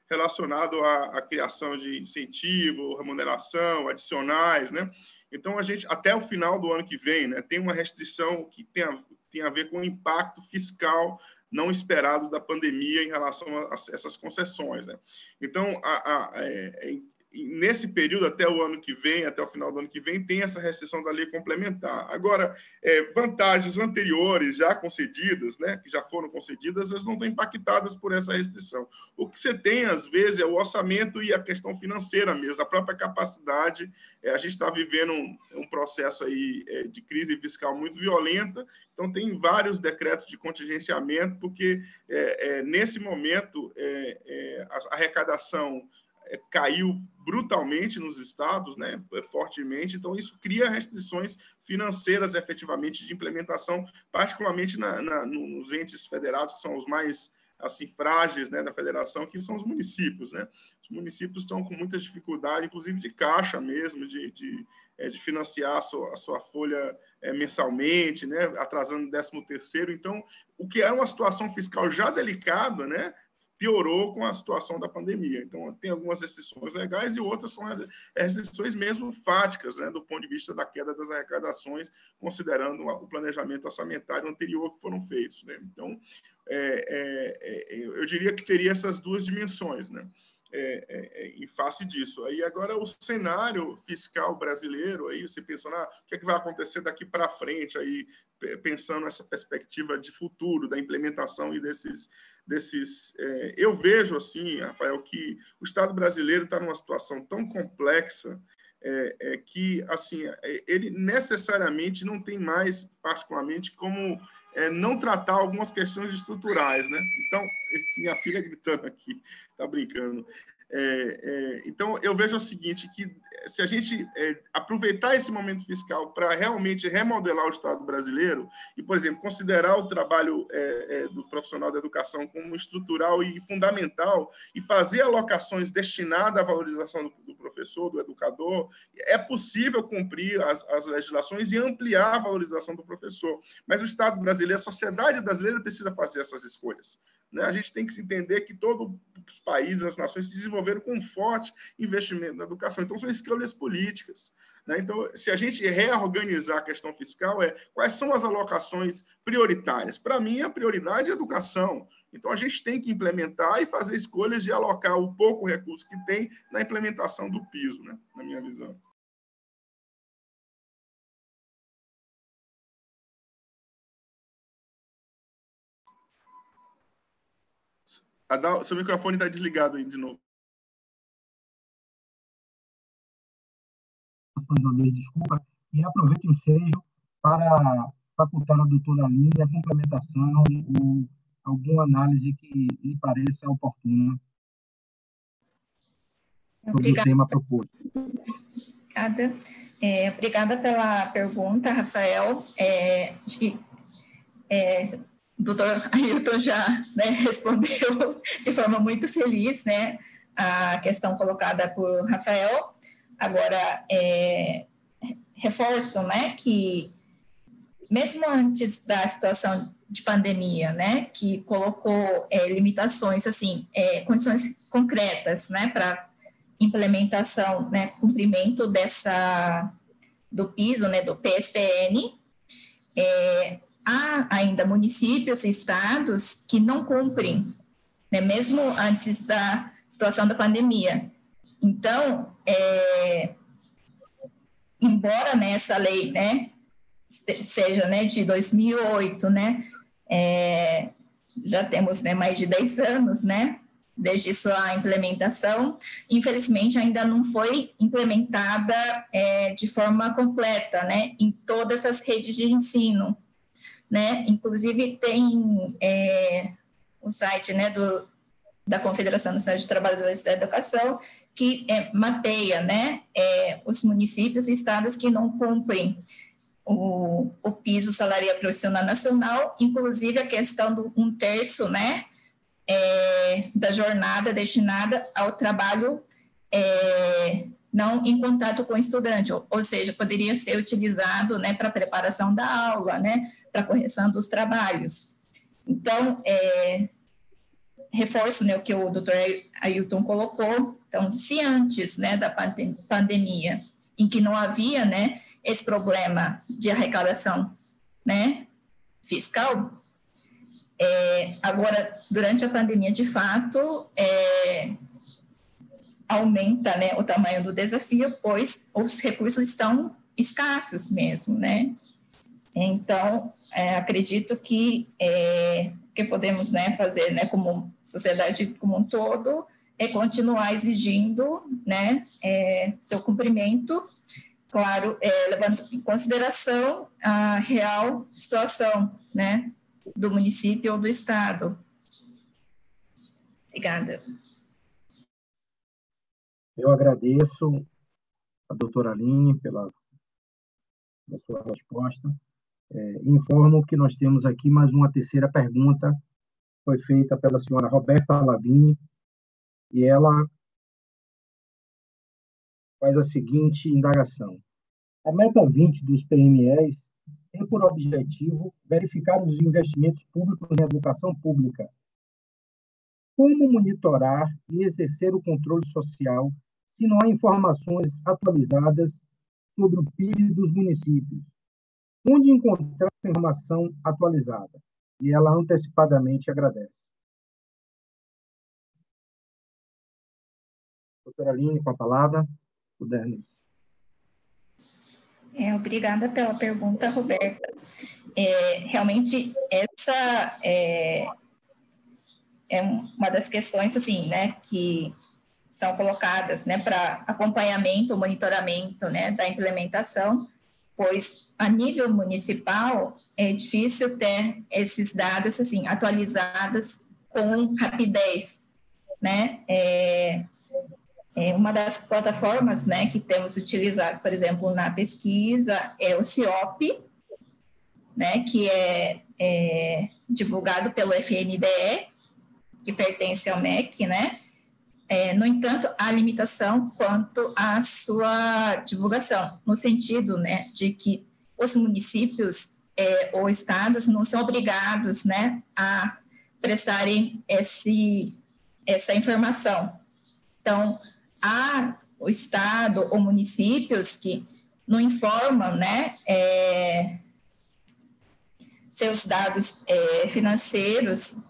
relacionado à, criação de incentivo, remuneração, adicionais, né? Então a gente até o final do ano que vem, né, tem uma restrição que tem a, tem a ver com o impacto fiscal não esperado da pandemia em relação a, essas concessões, né? Então a, é, é nesse período, até o ano que vem, até o final do ano que vem, tem essa restrição da lei complementar. Agora, é, vantagens anteriores já concedidas, né, que já foram concedidas, elas não estão impactadas por essa restrição. O que você tem, às vezes, é o orçamento e a questão financeira mesmo, a própria capacidade. É, a gente está vivendo um, um, processo aí é, de crise fiscal muito violenta, então tem vários decretos de contingenciamento, porque é, é, nesse momento é, a arrecadação caiu brutalmente nos estados, né, fortemente, então isso cria restrições financeiras efetivamente de implementação, particularmente na, na, nos entes federados, que são os mais assim frágeis né, da federação, que são os municípios. Né? Os municípios estão com muita dificuldade, inclusive de caixa mesmo, de, de, é, de financiar a sua, a sua folha é, mensalmente, né, atrasando o 13 terceiro. Então, o que é uma situação fiscal já delicada, né, piorou com a situação da pandemia. Então, tem algumas restrições legais e outras são restrições mesmo fáticas, né, do ponto de vista da queda das arrecadações, considerando o planejamento orçamentário anterior que foram feitos. Né? Então, é, é, é, eu diria que teria essas duas dimensões, né? É, é, é, em face disso. Aí agora o cenário fiscal brasileiro, aí você pensando, ah, o que, é que vai acontecer daqui para frente, aí pensando nessa perspectiva de futuro da implementação e desses desses. É, eu vejo, assim, Rafael, que o Estado brasileiro está numa situação tão complexa é, é, que, assim, ele necessariamente não tem mais, particularmente, como é, não tratar algumas questões estruturais, né? Então, minha filha gritando aqui, tá brincando. É, é, então, eu vejo o seguinte, que se a gente é, aproveitar esse momento fiscal para realmente remodelar o Estado brasileiro e, por exemplo, considerar o trabalho é, é, do profissional da educação como estrutural e fundamental e fazer alocações destinadas à valorização do, do professor, do educador, é possível cumprir as, as, legislações e ampliar a valorização do professor. Mas o Estado brasileiro, a sociedade brasileira precisa fazer essas escolhas. Né? A gente tem que entender que todos os países, as nações se desenvolveram com um forte investimento na educação. Então, são escolhas políticas. Né? Então, se a gente reorganizar a questão fiscal, é quais são as alocações prioritárias? Para mim, a prioridade é a educação. Então, a gente tem que implementar e fazer escolhas de alocar o pouco recurso que tem na implementação do piso, né? na minha visão. Adal, seu microfone está desligado aí de novo. Desculpa, e aproveito o ensejo para facultar à doutora Aline a complementação ou alguma análise que lhe pareça oportuna sobre obrigada. o tema proposto. Obrigada. É, obrigada pela pergunta, Rafael. É, é, o doutor Ailton já né, respondeu de forma muito feliz né, a questão colocada por Rafael. Agora, é, reforço né, que mesmo antes da situação de pandemia, né, que colocou é, limitações, assim, é, condições concretas, né, para implementação, né, cumprimento dessa do piso, né, do PSPN, é, há ainda municípios e estados que não cumprem, né, mesmo antes da situação da pandemia. Então, é, embora nessa lei, né, seja né, de 2008, né, é, já temos né, mais de 10 anos, né, desde sua implementação. Infelizmente, ainda não foi implementada é, de forma completa, né, em todas as redes de ensino, né. Inclusive tem é, o site, né, do da Confederação Nacional de Trabalhadores da Educação que é, mapeia, né, é, os municípios e estados que não cumprem o, o piso salarial profissional nacional, inclusive a questão do um terço, né, é, da jornada destinada ao trabalho é, não em contato com o estudante, ou, ou seja, poderia ser utilizado, né, para preparação da aula, né, para correção dos trabalhos. Então, é, reforço né, o que o doutor Ailton colocou. Então, se antes né, da pandemia, em que não havia né, esse problema de arrecadação né, fiscal. É, agora, durante a pandemia, de fato, é, aumenta né, o tamanho do desafio, pois os recursos estão escassos mesmo, né? Então, é, acredito que é, que podemos né, fazer né, como sociedade como um todo é continuar exigindo né, é, seu cumprimento claro, é, levando em consideração a real situação, né, do município ou do estado. Obrigada. Eu agradeço a doutora Aline pela, pela sua resposta. É, informo que nós temos aqui mais uma terceira pergunta, foi feita pela senhora Roberta Lavini, e ela faz a seguinte indagação. A meta 20 dos PMEs tem por objetivo verificar os investimentos públicos em educação pública. Como monitorar e exercer o controle social se não há informações atualizadas sobre o PIB dos municípios? Onde encontrar essa informação atualizada? E ela antecipadamente agradece. Doutora Aline, com a palavra, pudermos. É, obrigada pela pergunta, Roberta. É, realmente, essa é, é, uma das questões, assim, né, que são colocadas, né, para acompanhamento, monitoramento, né, da implementação, pois a nível municipal é difícil ter esses dados, assim, atualizados com rapidez, né, é, é, uma das plataformas né, que temos utilizado, por exemplo, na pesquisa, é o CIOP, né, que é, é divulgado pelo FNDE, que pertence ao MEC, né? É, no entanto, há limitação quanto à sua divulgação, no sentido né, de que os municípios é, ou estados não são obrigados né, a prestarem esse, essa informação. Então, há o Estado ou municípios que não informam né, é, seus dados é, financeiros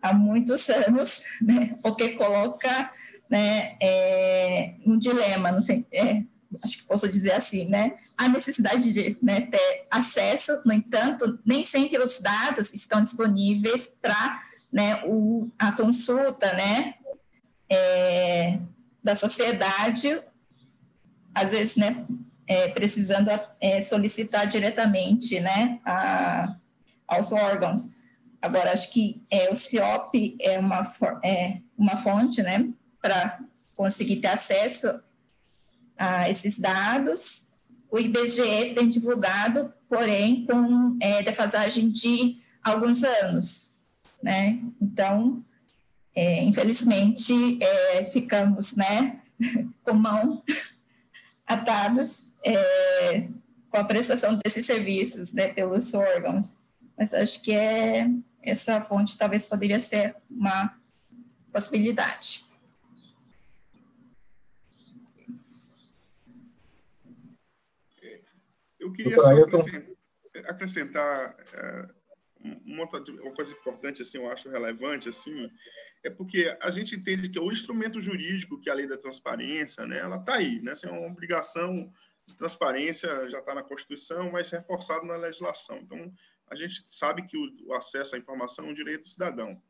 há muitos anos, né, o que coloca né, é, um dilema, não sei, é, acho que posso dizer assim, né, a necessidade de né, ter acesso, no entanto, nem sempre os dados estão disponíveis para né, o, a consulta, né, é, da sociedade, às vezes, né, é, precisando é, solicitar diretamente, né, a, aos órgãos. Agora, acho que é, o CIOP é uma, é uma fonte, né, para conseguir ter acesso a esses dados. O IBGE tem divulgado, porém, com é, defasagem de alguns anos, né? Então, é, infelizmente, é, ficamos né, com mão atadas, é, com a prestação desses serviços, né, pelos órgãos. Mas acho que é essa fonte talvez poderia ser uma possibilidade. Eu queria só acrescentar, acrescentar é, uma, uma coisa importante, assim, eu acho relevante, assim, é porque a gente entende que o instrumento jurídico, que é a lei da transparência, né, ela está aí, né, assim, é uma obrigação de transparência, já está na Constituição, mas reforçado na legislação. Então, a gente sabe que o, acesso à informação é um direito do cidadão.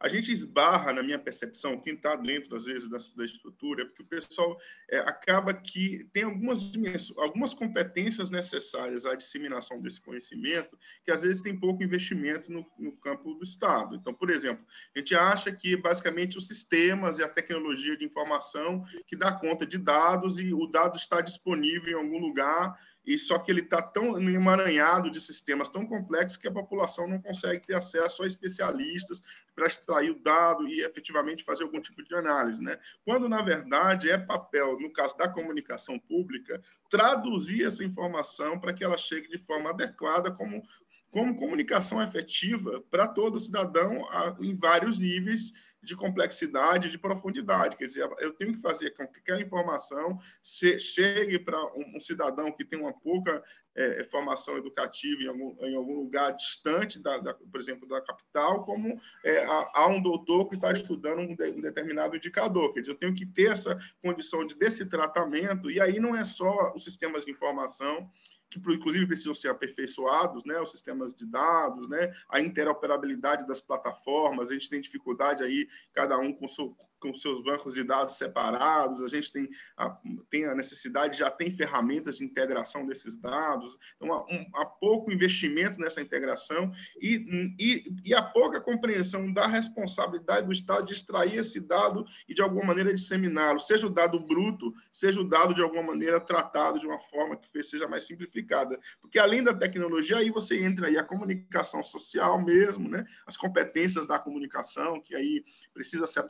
A gente esbarra, na minha percepção, quem está dentro, às vezes, da, da estrutura, é porque o pessoal é, acaba que tem algumas, algumas competências necessárias à disseminação desse conhecimento, que às vezes tem pouco investimento no, no campo do Estado. Então, por exemplo, a gente acha que, basicamente, os sistemas e a tecnologia de informação que dá conta de dados e o dado está disponível em algum lugar e só que ele está tão emaranhado de sistemas tão complexos que a população não consegue ter acesso a especialistas para extrair o dado e efetivamente fazer algum tipo de análise, né? Quando na verdade é papel, no caso da comunicação pública, traduzir essa informação para que ela chegue de forma adequada como como comunicação efetiva para todo cidadão em vários níveis de complexidade, de profundidade. Quer dizer, eu tenho que fazer com que aquela informação chegue para um, cidadão que tem uma pouca é, formação educativa em algum, em algum lugar distante, da, da, por exemplo, da capital, como é, há, um doutor que está estudando um, de, um, determinado indicador. Quer dizer, eu tenho que ter essa condição de, desse tratamento, e aí não é só os sistemas de informação que inclusive precisam ser aperfeiçoados, né, os sistemas de dados, né, a interoperabilidade das plataformas, a gente tem dificuldade aí, cada um com, seu, com seus bancos de dados separados, a gente tem a, tem a necessidade, já tem ferramentas de integração desses dados, então há, um, há pouco investimento nessa integração e, e, e há pouca compreensão da responsabilidade do Estado de extrair esse dado e, de alguma maneira, disseminá-lo, seja o dado bruto, seja o dado, de alguma maneira, tratado de uma forma que seja mais simplificada. Porque, além da tecnologia, aí você entra aí a comunicação social mesmo, né? as competências da comunicação, que aí precisa ser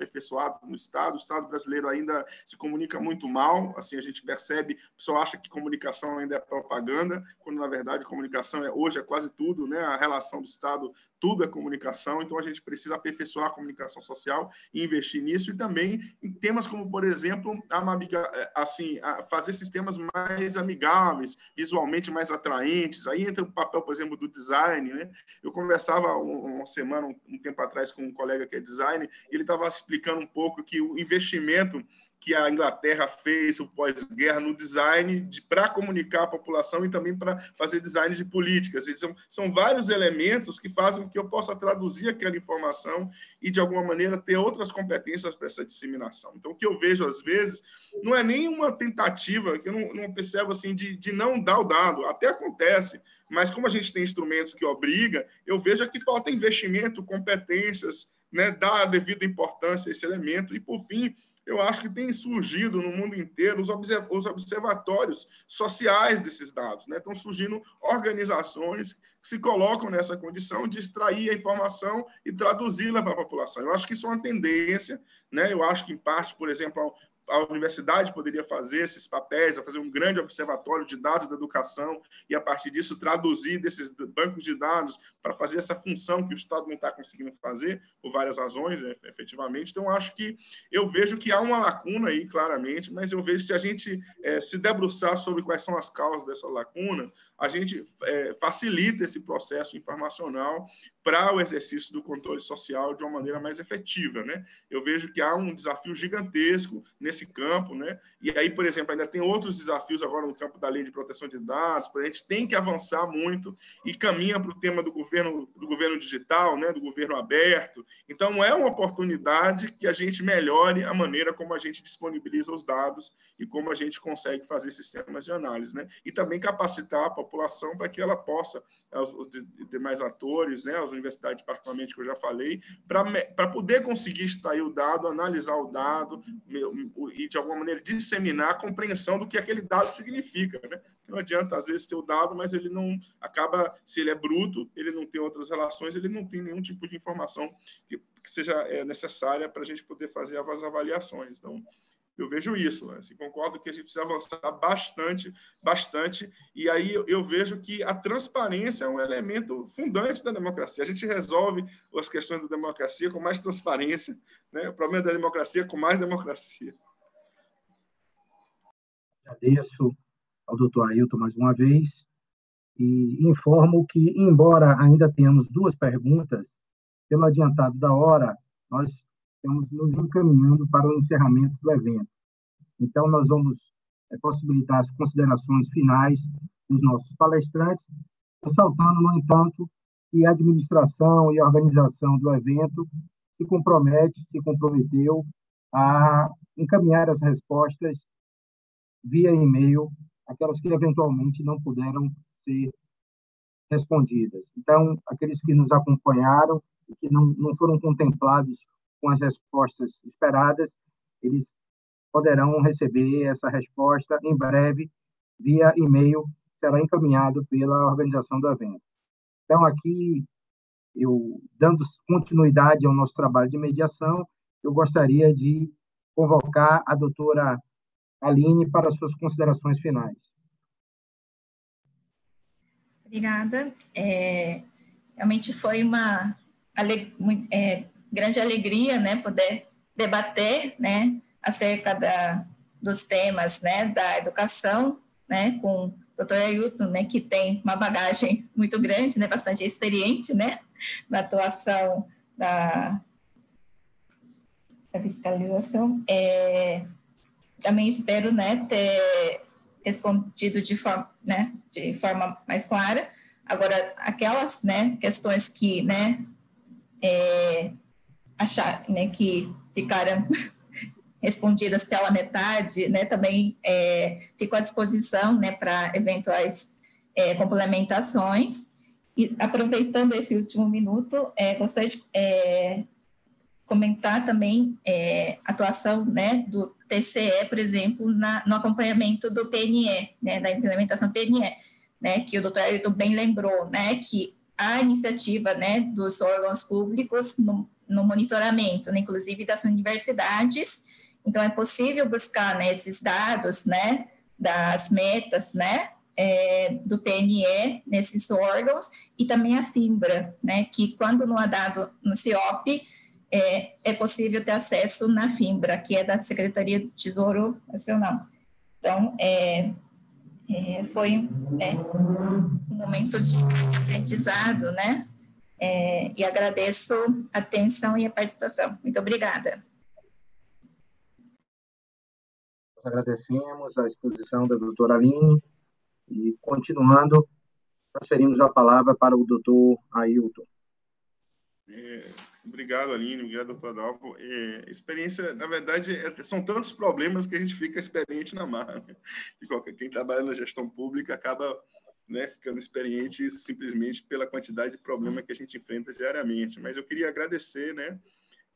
no Estado. O Estado brasileiro ainda se comunica muito mal, assim a gente percebe, o pessoal acha que comunicação ainda é propaganda, quando na verdade comunicação é hoje é quase tudo, né? A relação do Estado tudo é comunicação, então a gente precisa aperfeiçoar a comunicação social e investir nisso e também em temas como, por exemplo, a, assim, fazer sistemas mais amigáveis, visualmente mais atraentes. Aí entra o papel, por exemplo, do design. Né? Eu conversava uma semana, um tempo atrás, com um colega que é design, e ele estava explicando um pouco que o investimento que a Inglaterra fez o pós-guerra no design para comunicar a população e também para fazer design de políticas. São, são vários elementos que fazem com que eu possa traduzir aquela informação e, de alguma maneira, ter outras competências para essa disseminação. Então, o que eu vejo, às vezes, não é nenhuma tentativa, que eu não, não percebo assim, de, de não dar o dado. Até acontece, mas como a gente tem instrumentos que obriga, eu vejo que falta investimento, competências, né, dar a devida importância a esse elemento. E, por fim, eu acho que tem surgido no mundo inteiro os, observatórios sociais desses dados. Né? Estão surgindo organizações que se colocam nessa condição de extrair a informação e traduzi-la para a população. Eu acho que isso é uma tendência. Né? Eu acho que, em parte, por exemplo, a universidade poderia fazer esses papéis, a fazer um grande observatório de dados da educação e, a partir disso, traduzir desses bancos de dados para fazer essa função que o Estado não está conseguindo fazer, por várias razões, efetivamente. Então, acho que eu vejo que há uma lacuna aí, claramente, mas eu vejo se a gente é, se debruçar sobre quais são as causas dessa lacuna, a gente é, facilita esse processo informacional para o exercício do controle social de uma maneira mais efetiva, né? Eu vejo que há um desafio gigantesco nesse campo, né? E aí, por exemplo, ainda tem outros desafios agora no campo da lei de proteção de dados, a gente tem que avançar muito e caminha para o tema do governo do governo digital, né? Do governo aberto. Então, é uma oportunidade que a gente melhore a maneira como a gente disponibiliza os dados e como a gente consegue fazer sistemas de análise, né? E também capacitar a população para que ela possa, os, os demais atores, né, as universidades particularmente que eu já falei, para poder conseguir extrair o dado, analisar o dado e, de alguma maneira, disseminar a compreensão do que aquele dado significa. Né? Não adianta, às vezes, ter o dado, mas ele não acaba, se ele é bruto, ele não tem outras relações, ele não tem nenhum tipo de informação que, que seja é, necessária para a gente poder fazer as avaliações. Então, Eu vejo isso. Assim, concordo que a gente precisa avançar bastante, bastante. E aí eu vejo que a transparência é um elemento fundante da democracia. A gente resolve as questões da democracia com mais transparência. Né? O problema da democracia é com mais democracia. Agradeço ao doutor Ailton mais uma vez e informo que, embora ainda tenhamos duas perguntas, pelo adiantado da hora, nós estamos nos encaminhando para o encerramento do evento. Então, nós vamos é, possibilitar as considerações finais dos nossos palestrantes, ressaltando, no entanto, que a administração e a organização do evento se compromete, se comprometeu a encaminhar as respostas via e-mail, aquelas que eventualmente não puderam ser respondidas. Então, aqueles que nos acompanharam e que não, não foram contemplados com as respostas esperadas, eles poderão receber essa resposta em breve via e-mail, será encaminhado pela organização do evento. Então, aqui, eu dando continuidade ao nosso trabalho de mediação, eu gostaria de convocar a doutora Aline para suas considerações finais. Obrigada. É, realmente foi uma é, grande alegria, né, poder debater, né, acerca da, dos temas, né, da educação, né, com o doutor Ailton, né, que tem uma bagagem muito grande, né, bastante experiente, né, na atuação da, da fiscalização. É, também espero, né, ter respondido de forma, né, de forma mais clara. Agora, aquelas, né, questões que, né, é, achar, né, que ficaram respondidas pela metade, né, também é, fico à disposição, né, para eventuais é, complementações. E aproveitando esse último minuto, é, gostaria de é, comentar também é, a atuação, né, do TCE, por exemplo, na, no acompanhamento do PNE, né, da implementação PNE, né, que o doutor Ayrton bem lembrou, né, que a iniciativa, né, dos órgãos públicos no, no monitoramento, né, inclusive das universidades, então é possível buscar né, esses dados, né, das metas, né, é, do PNE nesses órgãos e também a FIMBRA, né, que quando não há dado no CIOP, é, é possível ter acesso na FIMBRA, que é da Secretaria do Tesouro Nacional. Então, é, é, foi é, um momento de aprendizado, né? É, e agradeço a atenção e a participação. Muito obrigada. Nós agradecemos a exposição da doutora Aline e, continuando, transferimos a palavra para o doutor Ailton. É, Obrigado, Aline. Obrigado, doutor Adalvo. É, experiência, na verdade, é, são tantos problemas que a gente fica experiente na marra. Né? Quem trabalha na gestão pública acaba né, ficando experiente simplesmente pela quantidade de problema que a gente enfrenta diariamente. Mas eu queria agradecer, né?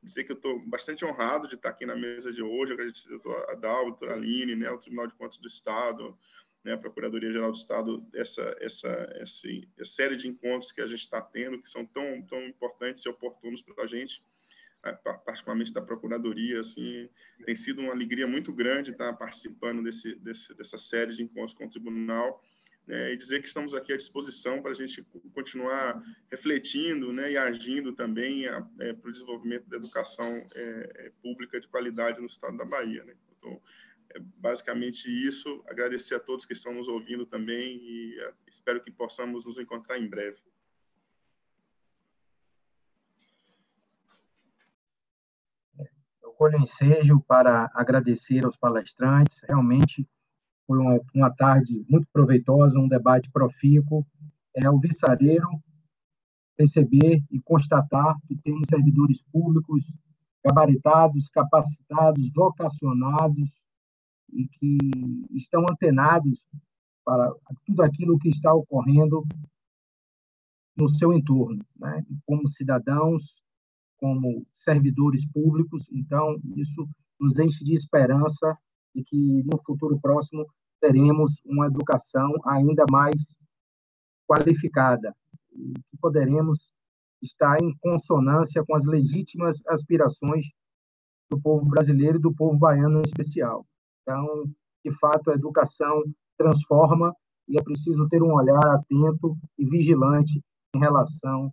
Dizer que eu estou bastante honrado de estar aqui na mesa de hoje, agradecer ao doutor Adalvo, doutor Aline, né, ao Tribunal de Contas do Estado, né, a Procuradoria-Geral do Estado, essa, essa, essa, essa, série de encontros que a gente está tendo, que são tão, tão importantes e oportunos para a gente, né, particularmente da Procuradoria, assim, tem sido uma alegria muito grande estar participando desse, desse, dessa série de encontros com o Tribunal, né, e dizer que estamos aqui à disposição para a gente continuar refletindo né, e agindo também é, para o desenvolvimento da educação é, pública de qualidade no estado da Bahia. Né? Então, é basicamente isso. Agradecer a todos que estão nos ouvindo também e é, espero que possamos nos encontrar em breve. Eu colho ensejo para agradecer aos palestrantes. Realmente foi uma, uma tarde muito proveitosa, um debate profícuo. É o viçareiro perceber e constatar que temos servidores públicos gabaritados, capacitados, vocacionados, e que estão antenados para tudo aquilo que está ocorrendo no seu entorno, né? como cidadãos, como servidores públicos. Então, isso nos enche de esperança de que no futuro próximo teremos uma educação ainda mais qualificada e que poderemos estar em consonância com as legítimas aspirações do povo brasileiro e do povo baiano em especial. Então, de fato, a educação transforma e é preciso ter um olhar atento e vigilante em relação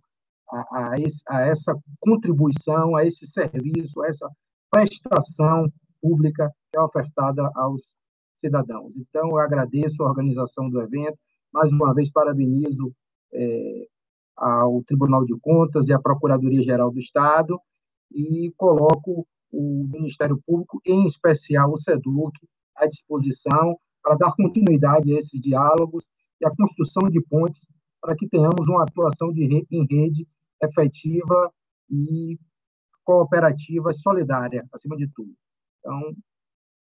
a, a, esse, a essa contribuição, a esse serviço, a essa prestação pública que é ofertada aos cidadãos. Então, eu agradeço a organização do evento, mais uma vez parabenizo é, ao Tribunal de Contas e à Procuradoria-Geral do Estado e coloco o Ministério Público, em especial o SEDUC, à disposição para dar continuidade a esses diálogos e a construção de pontes para que tenhamos uma atuação de em rede efetiva e cooperativa, solidária, acima de tudo. Então,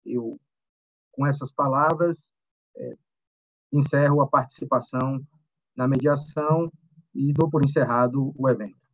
eu, com essas palavras, é, encerro a participação na mediação e dou por encerrado o evento.